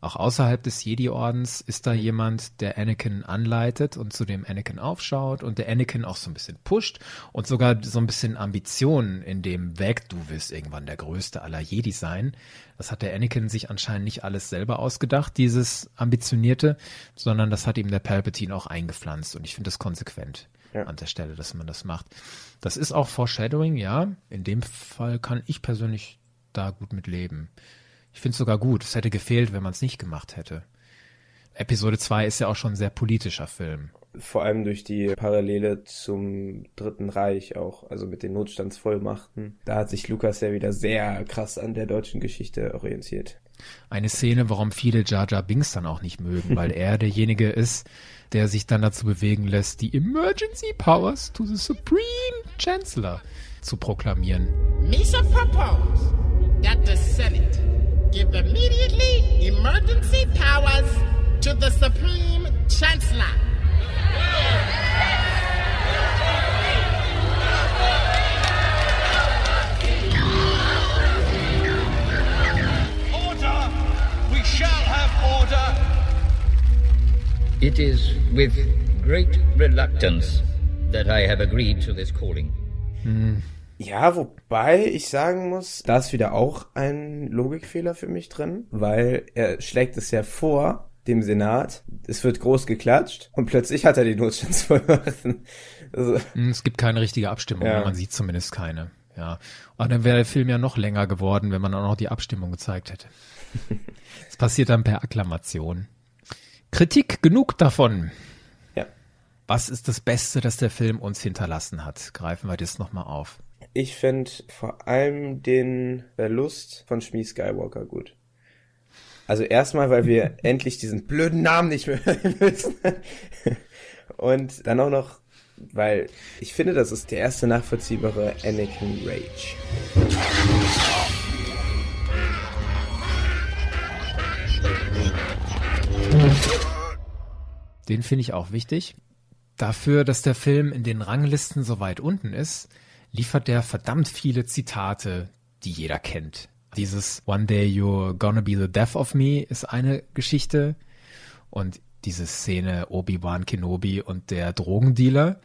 Auch außerhalb des Jedi-Ordens ist da jemand, der Anakin anleitet und zu dem Anakin aufschaut und der Anakin auch so ein bisschen pusht und sogar so ein bisschen Ambitionen in dem Weg, du wirst irgendwann der größte aller Jedi sein. Das hat der Anakin sich anscheinend nicht alles selber ausgedacht, dieses Ambitionierte, sondern das hat ihm der Palpatine auch eingepflanzt und ich finde das konsequent Ja. an der Stelle, dass man das macht. Das ist auch Foreshadowing, ja. In dem Fall kann ich persönlich da gut mit leben. Ich finde es sogar gut. Es hätte gefehlt, wenn man es nicht gemacht hätte. Episode 2 ist ja auch schon ein sehr politischer Film. Vor allem durch die Parallele zum Dritten Reich auch, also mit den Notstandsvollmachten. Da hat sich Lukas ja wieder sehr krass an der deutschen Geschichte orientiert. Eine Szene, warum viele Jar Jar Binks dann auch nicht mögen, weil er derjenige ist, der sich dann dazu bewegen lässt, die Emergency Powers to the Supreme Chancellor zu proklamieren. Misa propose that the Senate give immediately emergency powers to the Supreme Chancellor. Order! We shall have order! It is with great reluctance that I have agreed to this calling. Hmm. Ja, wobei ich sagen muss, da ist wieder auch ein Logikfehler für mich drin, weil er schlägt es ja vor, dem Senat, es wird groß geklatscht und plötzlich hat er die Notstandsvollmachten. Also, Hm, Es gibt keine richtige Abstimmung, Ja. man sieht zumindest keine. Ja. Aber dann wäre der Film ja noch länger geworden, wenn man auch noch die Abstimmung gezeigt hätte. Das passiert dann per Akklamation. Kritik genug davon. ja. Was ist das Beste, das der Film uns hinterlassen hat? Greifen wir das nochmal auf. Ich finde vor allem den Verlust von Shmi Skywalker gut. Also erstmal, weil wir endlich diesen blöden Namen nicht mehr hören müssen. Und dann auch noch, weil ich finde, das ist der erste nachvollziehbare Anakin Rage. Den finde ich auch wichtig. Dafür, dass der Film in den Ranglisten so weit unten ist, liefert der verdammt viele Zitate, die jeder kennt. Dieses One Day You're Gonna Be the Death of Me ist eine Geschichte. Und diese Szene Obi-Wan Kenobi und der Drogendealer.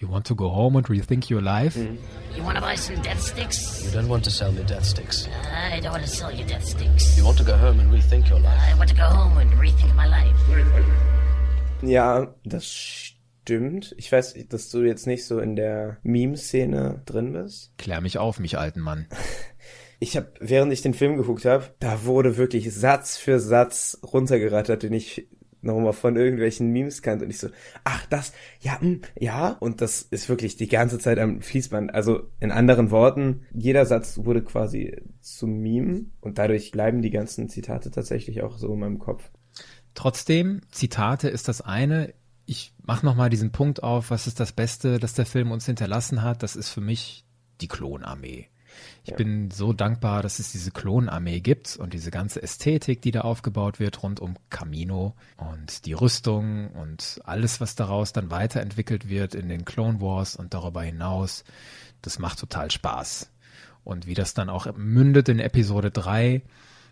You want to go home and rethink your life? You wanna buy some death sticks? You don't want to sell me death sticks. I don't wanna sell you death sticks. You want to go home and rethink your life. I want to go home and rethink my life. Ja, das stimmt. Ich weiß, dass du jetzt nicht so in der Meme-Szene drin bist. Klär mich auf, mich alten Mann. Ich habe, während ich den Film geguckt habe, da wurde wirklich Satz für Satz runtergerattert, den ich nochmal von irgendwelchen Memes kannte und ich so, ach das, ja, mh, hm, ja. Und das ist wirklich die ganze Zeit am Fließband. Also in anderen Worten, jeder Satz wurde quasi zum Meme und dadurch bleiben die ganzen Zitate tatsächlich auch so in meinem Kopf. Trotzdem, Zitate ist das eine. Ich mache nochmal diesen Punkt auf, was ist das Beste, das der Film uns hinterlassen hat. Das ist für mich die Klonarmee. Ich ja. bin so dankbar, dass es diese Klonarmee gibt und diese ganze Ästhetik, die da aufgebaut wird rund um Camino und die Rüstung und alles, was daraus dann weiterentwickelt wird in den Clone Wars und darüber hinaus. Das macht total Spaß. Und wie das dann auch mündet in Episode 3,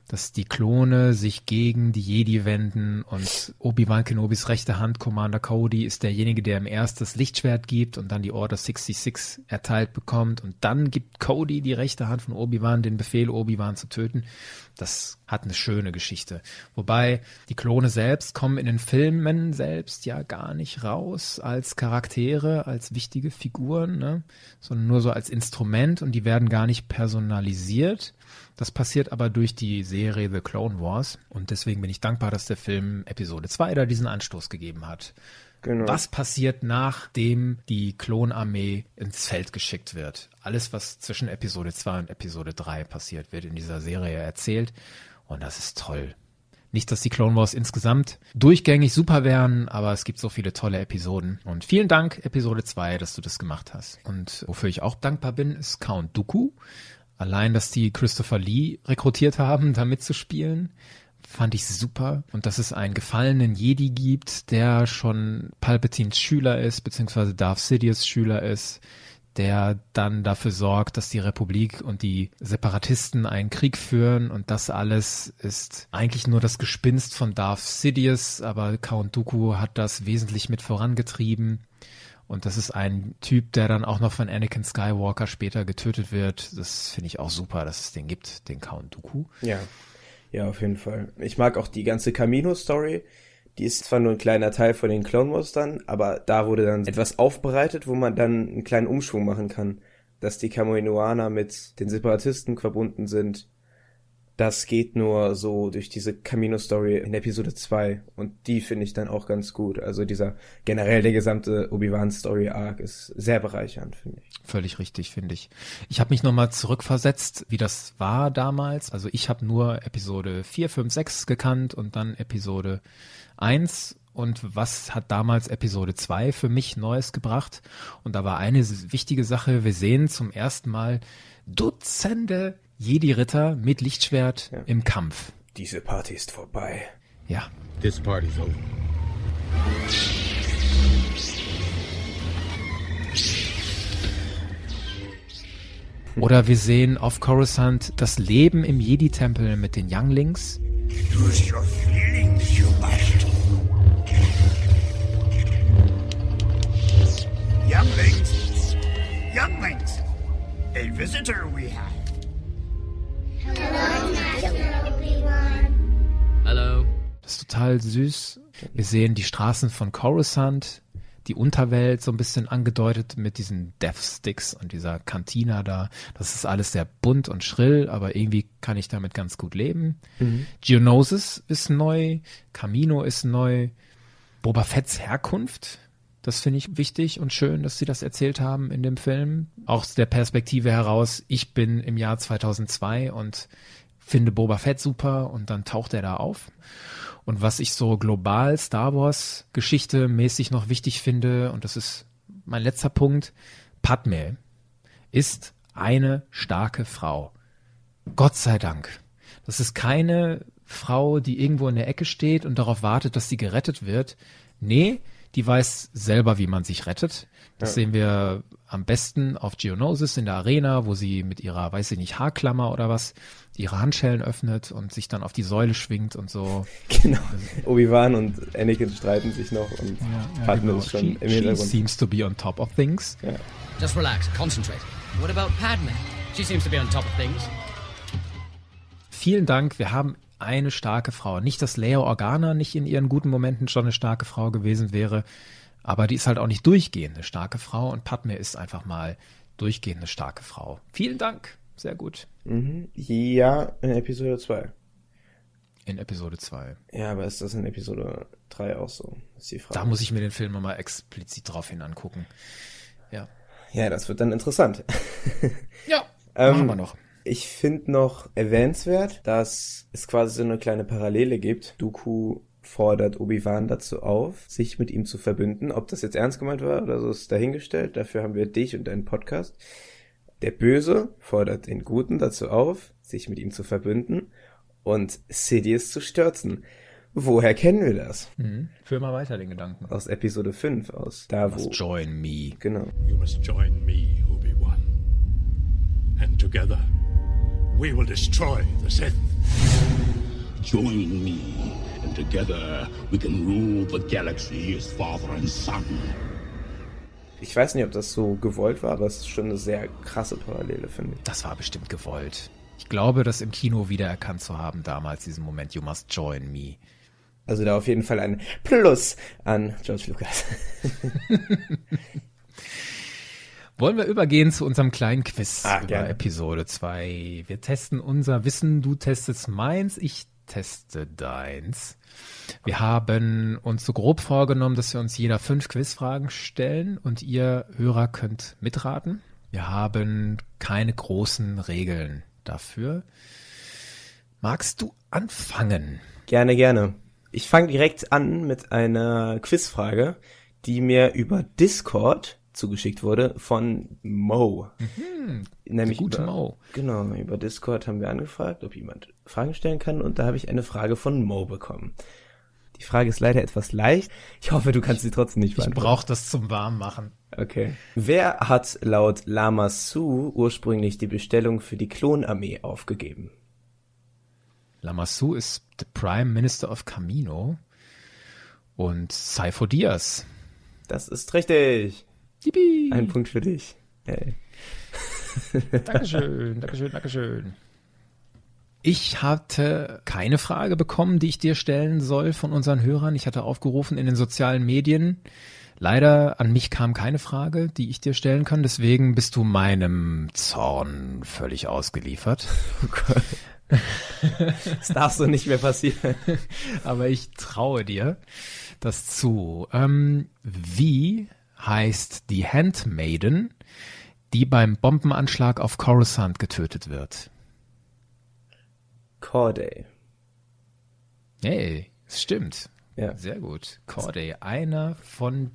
dass die Klone sich gegen die Jedi wenden und Obi-Wan Kenobis rechte Hand, Commander Cody, ist derjenige, der ihm erst das Lichtschwert gibt und dann die Order 66 erteilt bekommt und dann gibt Cody die rechte Hand von Obi-Wan den Befehl, Obi-Wan zu töten. Das hat eine schöne Geschichte. Wobei die Klone selbst kommen in den Filmen selbst ja gar nicht raus als Charaktere, als wichtige Figuren, ne? sondern nur so als Instrument und die werden gar nicht personalisiert. Das passiert aber durch die Serie The Clone Wars und deswegen bin ich dankbar, dass der Film Episode 2 da diesen Anstoß gegeben hat. Genau. Was passiert, nachdem die Klonarmee ins Feld geschickt wird? Alles, was zwischen Episode 2 und Episode 3 passiert, wird in dieser Serie erzählt. Und das ist toll. Nicht, dass die Clone Wars insgesamt durchgängig super wären, aber es gibt so viele tolle Episoden. Und vielen Dank, Episode 2, dass du das gemacht hast. Und wofür ich auch dankbar bin, ist Count Dooku. Allein, dass die Christopher Lee rekrutiert haben, da mitzuspielen, fand ich super. Und dass es einen gefallenen Jedi gibt, der schon Palpatines Schüler ist, beziehungsweise Darth Sidious Schüler ist, der dann dafür sorgt, dass die Republik und die Separatisten einen Krieg führen und das alles ist eigentlich nur das Gespinst von Darth Sidious, aber Count Dooku hat das wesentlich mit vorangetrieben. Und das ist ein Typ, der dann auch noch von Anakin Skywalker später getötet wird. Das finde ich auch super, dass es den gibt, den Count Dooku. Ja. Ja, auf jeden Fall. Ich mag auch die ganze Camino-Story. Die ist zwar nur ein kleiner Teil von den Clone Wars dann, aber da wurde dann etwas aufbereitet, wo man dann einen kleinen Umschwung machen kann. Dass die Kaminoaner mit den Separatisten verbunden sind das geht nur so durch diese Camino-Story in Episode 2 und die finde ich dann auch ganz gut. Also dieser generell der gesamte Obi-Wan-Story-Arc ist sehr bereichernd, finde ich. Völlig richtig, finde ich. Ich habe mich nochmal zurückversetzt, wie das war damals. Also ich habe nur Episode 4, 5, 6 gekannt und dann Episode 1 und was hat damals Episode 2 für mich Neues gebracht? Und da war eine wichtige Sache, wir sehen zum ersten Mal Dutzende Jedi-Ritter mit Lichtschwert ja. im Kampf. Diese Party ist vorbei. Ja. This party's over. Oder wir sehen auf Coruscant das Leben im Jedi-Tempel mit den Younglings. Use your feelings, you bastard. Younglings! Younglings! A visitor we have. Total süß. Wir sehen die Straßen von Coruscant, die Unterwelt so ein bisschen angedeutet mit diesen Death Sticks und dieser Cantina da. Das ist alles sehr bunt und schrill, aber irgendwie kann ich damit ganz gut leben. Mhm. Geonosis ist neu, Camino ist neu, Boba Fetts Herkunft das finde ich wichtig und schön, dass sie das erzählt haben in dem Film. Auch aus der Perspektive heraus, ich bin im Jahr 2002 und finde Boba Fett super und dann taucht er da auf. Und was ich so global Star Wars Geschichte mäßig noch wichtig finde, und das ist mein letzter Punkt, Padme ist eine starke Frau. Gott sei Dank. Das ist keine Frau, die irgendwo in der Ecke steht und darauf wartet, dass sie gerettet wird. Nee, die weiß selber, wie man sich rettet. Das ja. sehen wir am besten auf Geonosis in der Arena, wo sie mit ihrer, weiß ich nicht, Haarklammer oder was, ihre Handschellen öffnet und sich dann auf die Säule schwingt und so. Genau. Obi-Wan und Anakin streiten sich noch und ja, ja, genau. ist schon she, im Hintergrund. She seems to be on top of things. Ja. Just relax, concentrate. What about Padme? She seems to be on top of things. Vielen Dank. Wir haben eine starke Frau. Nicht, dass Lea Organa nicht in ihren guten Momenten schon eine starke Frau gewesen wäre, aber die ist halt auch nicht durchgehend eine starke Frau und Padme ist einfach mal durchgehend eine starke Frau. Vielen Dank. Sehr gut. Mhm. Ja, in Episode 2. In Episode 2. Ja, aber ist das in Episode 3 auch so? Ist die Frage. Da muss ich mir den Film nochmal explizit drauf hin angucken. Ja. Ja, das wird dann interessant. Ja, Ähm, machen wir noch. Ich finde noch erwähnenswert, dass es quasi so eine kleine Parallele gibt. Dooku fordert Obi-Wan dazu auf, sich mit ihm zu verbünden. Ob das jetzt ernst gemeint war oder so, ist dahingestellt. Dafür haben wir dich und deinen Podcast. Der Böse fordert den Guten dazu auf, sich mit ihm zu verbünden und Sidious zu stürzen. Woher kennen wir das? Mhm. Führ mal weiter den Gedanken. Aus Episode 5, aus da Must wo. join me. Genau. You must join me, Obi-Wan. And together, we will destroy the Sith. Join me, together we can rule the galaxy as father and son. Ich weiß nicht, ob das so gewollt war, aber es ist schon eine sehr krasse Parallele, finde ich. Das war bestimmt gewollt. Ich glaube, das im Kino wiedererkannt zu haben damals, diesen Moment, you must join me. Also da auf jeden Fall ein Plus an George Lucas. Wollen wir übergehen zu unserem kleinen Quiz Ah, über gerne. Episode 2. Wir testen unser Wissen, du testest meins, ich teste deins. Wir haben uns so grob vorgenommen, dass wir uns jeder fünf Quizfragen stellen und ihr Hörer könnt mitraten. Wir haben keine großen Regeln dafür. Magst du anfangen? Gerne, gerne. Ich fange direkt an mit einer Quizfrage, die mir über Discord zugeschickt wurde von Mo. Mhm, Nämlich gute über, Mo. Genau, über Discord haben wir angefragt, ob jemand Fragen stellen kann und da habe ich eine Frage von Mo bekommen. Die Frage ist leider etwas leicht. Ich hoffe, du kannst sie trotzdem nicht Ich beantworten. brauche das zum Warmmachen. Okay. Wer hat laut Lama Su ursprünglich die Bestellung für die Klonarmee aufgegeben? Lamassu ist the Prime Minister of Camino und Saifo Diaz. Das ist richtig. Yippie. Ein Punkt für dich. Hey. Dankeschön, Dankeschön, Dankeschön. Ich hatte keine Frage bekommen, die ich dir stellen soll von unseren Hörern. Ich hatte aufgerufen in den sozialen Medien. Leider an mich kam keine Frage, die ich dir stellen kann. Deswegen bist du meinem Zorn völlig ausgeliefert. Das darf so nicht mehr passieren. Aber ich traue dir das zu. Ähm, wie heißt die Handmaiden, die beim Bombenanschlag auf Coruscant getötet wird? Corday. Hey, es stimmt. Ja. Sehr gut. Corday, einer von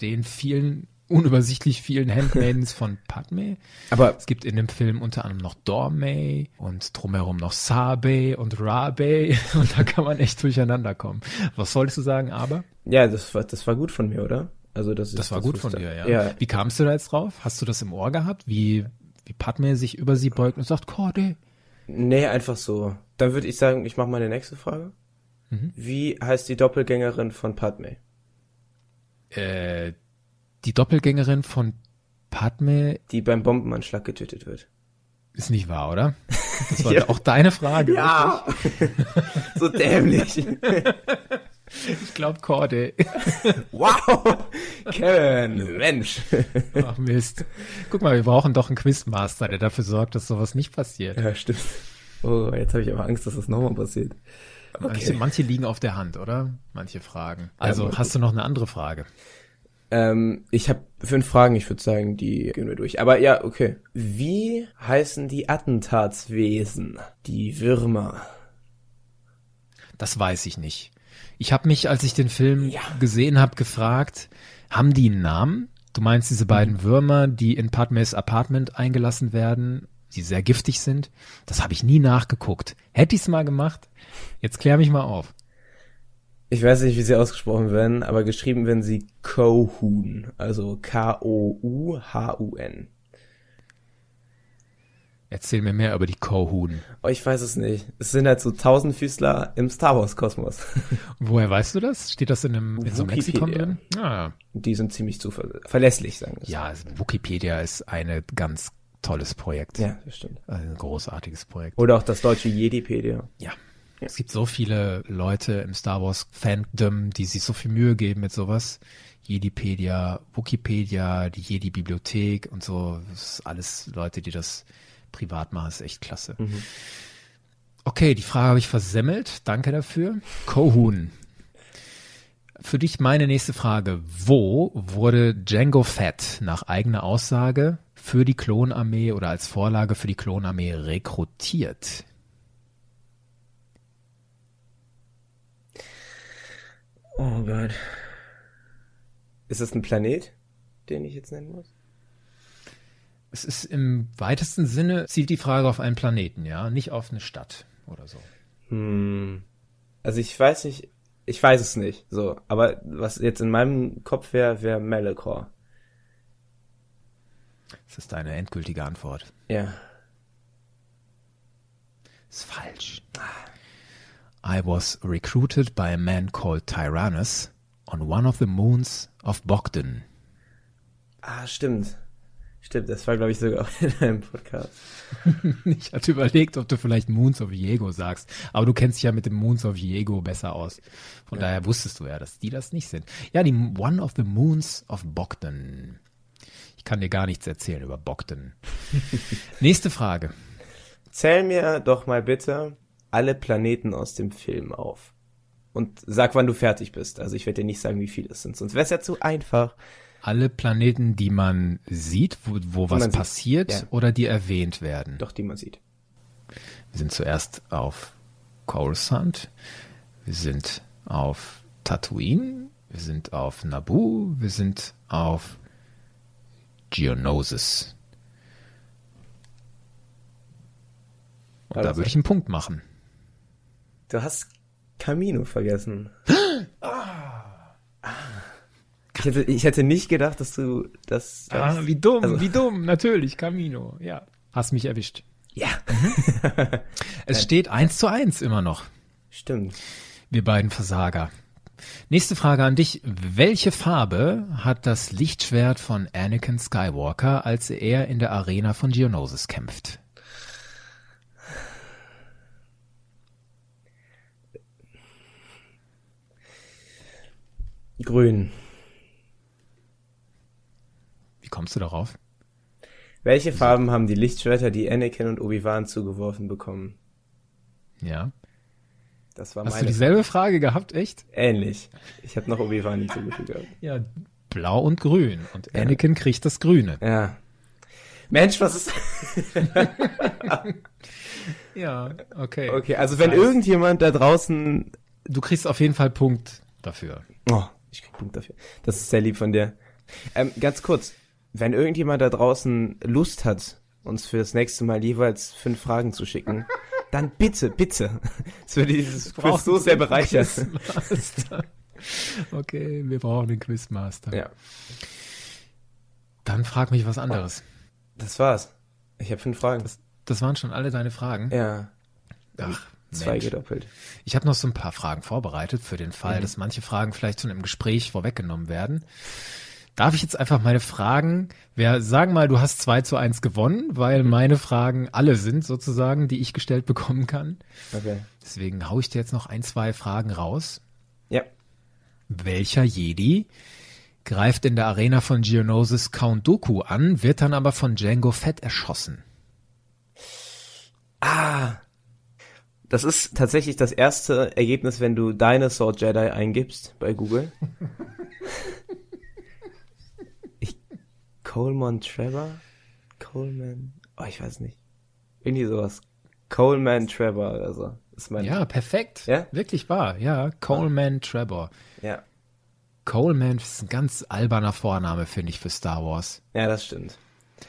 den vielen, unübersichtlich vielen Handmaidens von Padme. Aber Es gibt in dem Film unter anderem noch Dorme und drumherum noch Sabe und Rabe und da kann man echt durcheinander kommen. Was solltest du sagen, aber? ja, das war, das war gut von mir, oder? Also das, ist, Das war gut von dir, ja. Ja, Wie kamst du da jetzt drauf? Hast du das im Ohr gehabt? Wie, wie Padme sich über sie beugt und sagt, Corday? nee, einfach so. Dann würde ich sagen, ich mache mal die nächste Frage. Mhm. Wie heißt die Doppelgängerin von Padme? Äh, die Doppelgängerin von Padme Die beim Bombenanschlag getötet wird. ist nicht wahr, oder? Das war Ja. auch deine Frage. Ja, so dämlich. Ich glaube Corday. wow, Kevin, Mensch. Ach Mist. Guck mal, wir brauchen doch einen Quizmaster, der dafür sorgt, dass sowas nicht passiert. Ja, stimmt. Oh, jetzt habe ich aber Angst, dass das nochmal passiert. Manche, manche liegen auf der Hand, oder? Manche Fragen. Also aber- hast du noch eine andere Frage? Ähm, ich habe fünf Fragen, ich würde sagen, die gehen wir durch. Aber ja, okay. Wie heißen die Attentatswesen? Die Würmer. Das weiß ich nicht. Ich habe mich, als ich den Film gesehen habe, gefragt, haben die einen Namen? Du meinst diese beiden Würmer, die in Padmes Apartment eingelassen werden, die sehr giftig sind? Das habe ich nie nachgeguckt. Hätte ich's mal gemacht? Jetzt klär mich mal auf. Ich weiß nicht, wie sie ausgesprochen werden, aber geschrieben werden sie Kohun. Also K-O-U-H-U-N. Erzähl mir mehr über die Kohun. Oh, ich weiß es nicht. Es sind halt so Tausendfüßler im Star Wars Kosmos. Woher weißt du das? Steht das in einem, in so einem Lexikon drin? Ah, Die sind ziemlich verlässlich, sagen wir. ja, also Wikipedia ist ein ganz tolles Projekt. Ja, das stimmt. Ein großartiges Projekt. Oder auch das deutsche Jedipedia. Ja. Es gibt so viele Leute im Star Wars Fandom, die sich so viel Mühe geben mit sowas. Jedipedia, Wikipedia, die Jedi-Bibliothek und so. Das ist alles Leute, die das privat machen. Das ist echt klasse. Okay, die Frage habe ich versemmelt. Danke dafür. Kohun. Für dich meine nächste Frage. Wo wurde Django Fett nach eigener Aussage für die Klonarmee oder als Vorlage für die Klonarmee rekrutiert? Oh Gott. Ist das ein Planet, den ich jetzt nennen muss? Es ist im weitesten Sinne, zielt die Frage auf einen Planeten, ja, nicht auf eine Stadt oder so. Hm. Also ich weiß nicht, ich weiß es nicht, so, aber was jetzt in meinem Kopf wäre, wäre Malachor. Das ist deine endgültige Antwort. Ja. Ist falsch. I was recruited by a man called Tyrannus on one of the moons of Bogdan. Ah, stimmt. Stimmt, das war, glaube ich, sogar auch in einem Podcast. ich hatte überlegt, ob du vielleicht Moons of Diego sagst, aber du kennst dich ja mit dem Moons of Diego besser aus. Von ja. daher wusstest du ja, dass die das nicht sind. Ja, die One of the Moons of Bogdan. Ich kann dir gar nichts erzählen über Bogdan. Nächste Frage. Zähl mir doch mal bitte alle Planeten aus dem Film auf. Und sag, wann du fertig bist. Also ich werde dir nicht sagen, wie viele es sind, sonst wäre es ja zu einfach. Alle Planeten, die man sieht, wo, wo was passiert ja. oder die erwähnt werden? Doch, die man sieht. Wir sind zuerst auf Coruscant, wir sind auf Tatooine, wir sind auf Naboo, wir sind auf Geonosis. Und da würde ich einen Punkt machen. Du hast Camino vergessen. Ich hätte, ich hätte nicht gedacht, dass du das. Ah, wie dumm, also. wie dumm, natürlich, Camino, ja. Hast mich erwischt. Ja. es steht eins zu eins immer noch. Stimmt. Wir beiden Versager. Nächste Frage an dich. Welche Farbe hat das Lichtschwert von Anakin Skywalker, als er in der Arena von Geonosis kämpft? Grün. Wie kommst du darauf? Welche Farben haben die Lichtschwerter, die Anakin und Obi-Wan zugeworfen bekommen? Ja. Das war Hast meine du dieselbe Frage gehabt, echt? Ähnlich. Ich habe noch Obi-Wan hinzugefügt. ja, blau und grün. Und Anakin ja. kriegt das Grüne. Ja. Mensch, was ist... ja, okay. Okay, also wenn heißt, irgendjemand da draußen... Du kriegst auf jeden Fall Punkt dafür. Oh, ich krieg Punkt dafür. Das ist sehr lieb von dir. Ähm, ganz kurz, wenn irgendjemand da draußen Lust hat, uns für das nächste Mal jeweils fünf Fragen zu schicken, dann bitte, bitte. Das würde dieses Quiz so sehr bereichern. okay, wir brauchen den Quizmaster. Ja. Dann frag mich was anderes. Das war's. Ich habe fünf Fragen. Das, das, waren schon alle deine Fragen? Ja. Ach, Zwei Mensch. gedoppelt. Ich habe noch so ein paar Fragen vorbereitet für den Fall, mhm. dass manche Fragen vielleicht schon im Gespräch vorweggenommen werden. Darf ich jetzt einfach meine Fragen, wir sagen mal, du hast zwei zu eins gewonnen, weil meine Fragen alle sind sozusagen, die ich gestellt bekommen kann. Okay. Deswegen hau ich dir jetzt noch ein, zwei Fragen raus. Ja. Welcher Jedi greift in der Arena von Geonosis Count Dooku an, wird dann aber von Django Fett erschossen? Ah, das ist tatsächlich das erste Ergebnis, wenn du Dinosaur Jedi eingibst bei Google. Coleman Trevor? Coleman? Oh, ich weiß nicht. Irgendwie sowas. Coleman Trevor also Ist mein ja, perfekt. Ja? Wirklich wahr. Ja, Coleman Trevor. Ja. Coleman ist ein ganz alberner Vorname, finde ich, für Star Wars. Ja, das stimmt.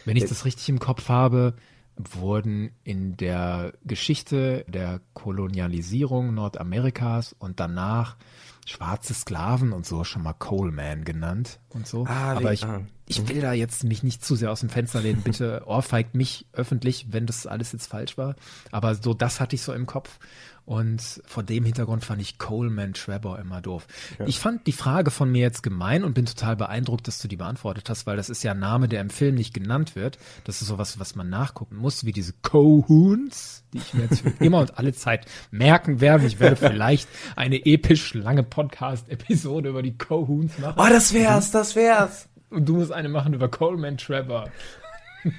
Wenn ich das richtig im Kopf habe, wurden in der Geschichte der Kolonialisierung Nordamerikas und danach schwarze Sklaven und so schon mal Coleman genannt und so. Ah, Aber ich, ah. Ich will da jetzt mich nicht zu sehr aus dem Fenster lehnen. Bitte ohrfeigt mich öffentlich, wenn das alles jetzt falsch war. Aber so das hatte ich so im Kopf. Und vor dem Hintergrund fand ich Coleman Trevor immer doof. Ja. Ich fand die Frage von mir jetzt gemein und bin total beeindruckt, dass du die beantwortet hast, weil das ist ja ein Name, der im Film nicht genannt wird. Das ist sowas, was man nachgucken muss, wie diese Cohoons, die ich mir jetzt für immer und alle Zeit merken werde. Ich werde vielleicht eine episch lange Podcast-Episode über die Cohoons machen. Oh, das wär's, das wär's. Und du musst eine machen über Coleman Trevor.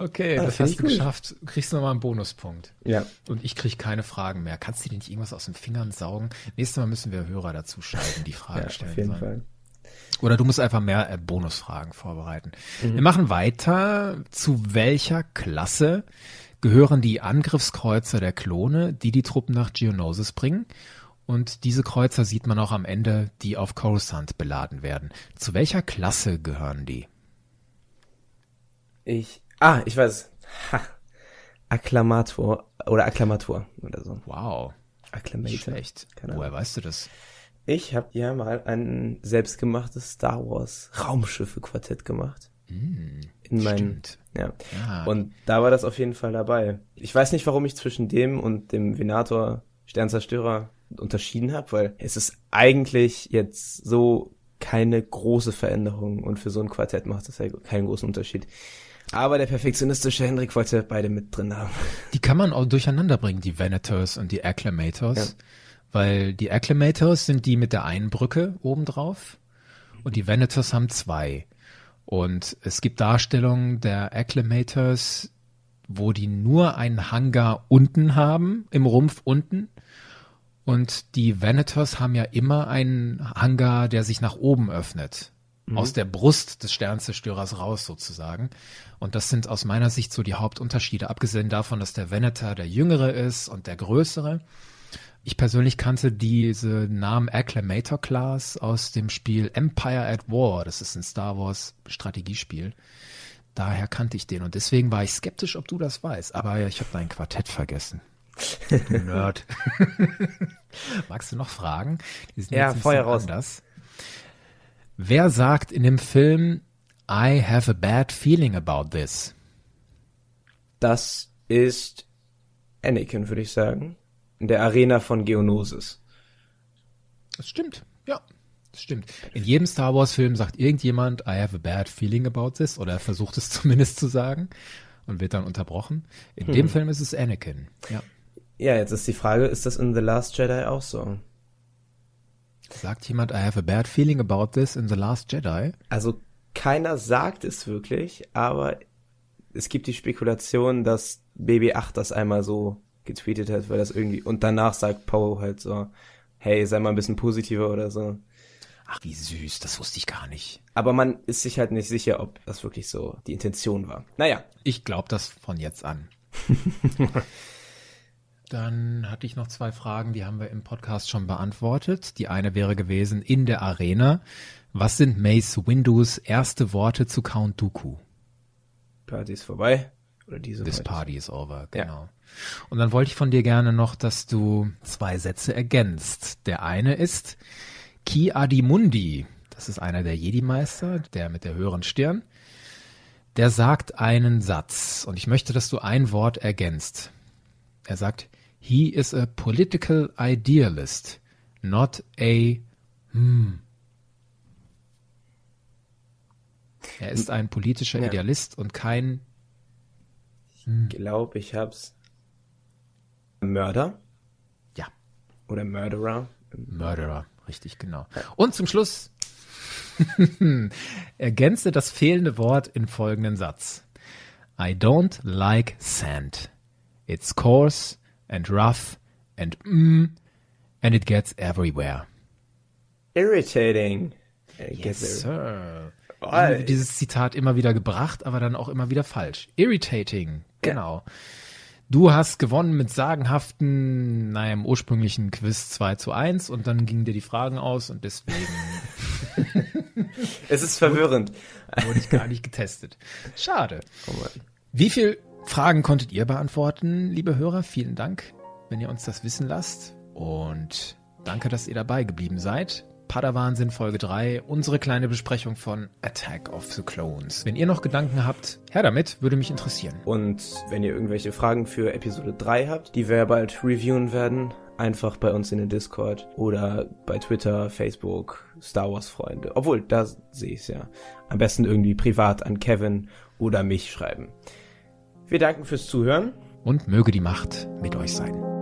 Okay, Ah, das hast du gut. geschafft. Du kriegst nochmal einen Bonuspunkt. Ja. Und ich krieg keine Fragen mehr. Kannst du dir nicht irgendwas aus den Fingern saugen? Nächstes Mal müssen wir Hörer dazu schalten, die Fragen Ja, stellen auf jeden sollen. Fall. Oder du musst einfach mehr äh, Bonusfragen vorbereiten. Mhm. Wir machen weiter. Zu welcher Klasse gehören die Angriffskreuzer der Klone, die die Truppen nach Geonosis bringen? Und diese Kreuzer sieht man auch am Ende, die auf Coruscant beladen werden. Zu welcher Klasse gehören die? Ich. Ah, ich weiß. Ha. Akklamator oder Akklamator oder so. Wow. Acclamator. Nicht schlecht. Keine. Woher weißt du das? Ich habe ja mal ein selbstgemachtes Star Wars Raumschiffe Quartett gemacht. Hm, In stimmt. ja. Ja. Und da war das auf jeden Fall dabei. Ich weiß nicht, warum ich zwischen dem und dem Venator Sternzerstörer unterschieden habe, weil es ist eigentlich jetzt so keine große Veränderung und für so ein Quartett macht das ja keinen großen Unterschied. Aber der perfektionistische Henrik wollte beide mit drin haben. Die kann man auch durcheinander bringen, die Venators und die Acclamators. Ja. Weil die Acclamators sind die mit der einen Brücke obendrauf und die Venators haben zwei. Und es gibt Darstellungen der Acclamators, wo die nur einen Hangar unten haben, im Rumpf unten. Und die Venators haben ja immer einen Hangar, der sich nach oben öffnet. Mhm. Aus der Brust des Sternzerstörers raus sozusagen. Und das sind aus meiner Sicht so die Hauptunterschiede, abgesehen davon, dass der Venator der jüngere ist und der größere. Ich persönlich kannte diese Namen Acclamator Class aus dem Spiel Empire at War. Das ist ein Star Wars Strategiespiel. Daher kannte ich den und deswegen war ich skeptisch, ob du das weißt. Aber ich habe dein Quartett vergessen. Du Nerd. Magst du noch Fragen? Die sind Ja, Feuer raus. Anders. Wer sagt in dem Film I have a bad feeling about this? Das ist Anakin, würde ich sagen. In der Arena von Geonosis. Das stimmt, ja. Das stimmt. In jedem Star Wars Film sagt irgendjemand, I have a bad feeling about this, oder er versucht es zumindest zu sagen und wird dann unterbrochen. In Hm. dem Film ist es Anakin, ja. Ja, jetzt ist die Frage, ist das in The Last Jedi auch so? Sagt jemand, I have a bad feeling about this in The Last Jedi? Also keiner sagt es wirklich, aber es gibt die Spekulation, dass BB8 das einmal so getweetet hat, weil das irgendwie und danach sagt Poe halt so, hey, sei mal ein bisschen positiver oder so. Ach, wie süß, das wusste ich gar nicht. Aber man ist sich halt nicht sicher, ob das wirklich so die Intention war. Naja. Ich glaube das von jetzt an. Dann hatte ich noch zwei Fragen, die haben wir im Podcast schon beantwortet. Die eine wäre gewesen, in der Arena, was sind Mace Windows erste Worte zu Count Dooku? Party ist vorbei. Oder diese This party is over, genau. Und dann wollte ich von dir gerne noch, dass du zwei Sätze ergänzt. Der eine ist Ki Adimundi, das ist einer der Jedi-Meister, der mit der höheren Stirn. Der sagt einen Satz und ich möchte, dass du ein Wort ergänzt. Er sagt, he is a political idealist, not a hmm. Er ist ein politischer Ja. Idealist und kein Ich glaube, ich hab's. Mörder? Ja. Oder Murderer? Murderer, richtig, genau. Und zum Schluss ergänze das fehlende Wort in folgenden Satz. I don't like sand. It's coarse and rough and mm, and it gets everywhere. Irritating. Yes, sir. Oh, Dieses Zitat immer wieder gebracht, aber dann auch immer wieder falsch. Irritating, genau. Du hast gewonnen mit sagenhaften, naja, im ursprünglichen Quiz 2 zu 1 und dann gingen dir die Fragen aus und deswegen Es ist verwirrend. wurde ich gar nicht getestet. Schade. Oh. Wie viel Fragen konntet ihr beantworten, liebe Hörer? Vielen Dank, wenn ihr uns das wissen lasst. Und danke, dass ihr dabei geblieben seid. Padawan Folge 3, unsere kleine Besprechung von Attack of the Clones. Wenn ihr noch Gedanken habt, her damit, würde mich interessieren. Und wenn ihr irgendwelche Fragen für Episode 3 habt, die wir bald reviewen werden, einfach bei uns in den Discord oder bei Twitter, Facebook, Star Wars Freunde. Obwohl, da sehe ich es ja. Am besten irgendwie privat an Kevin oder mich schreiben. Wir danken fürs Zuhören. Und möge die Macht mit euch sein.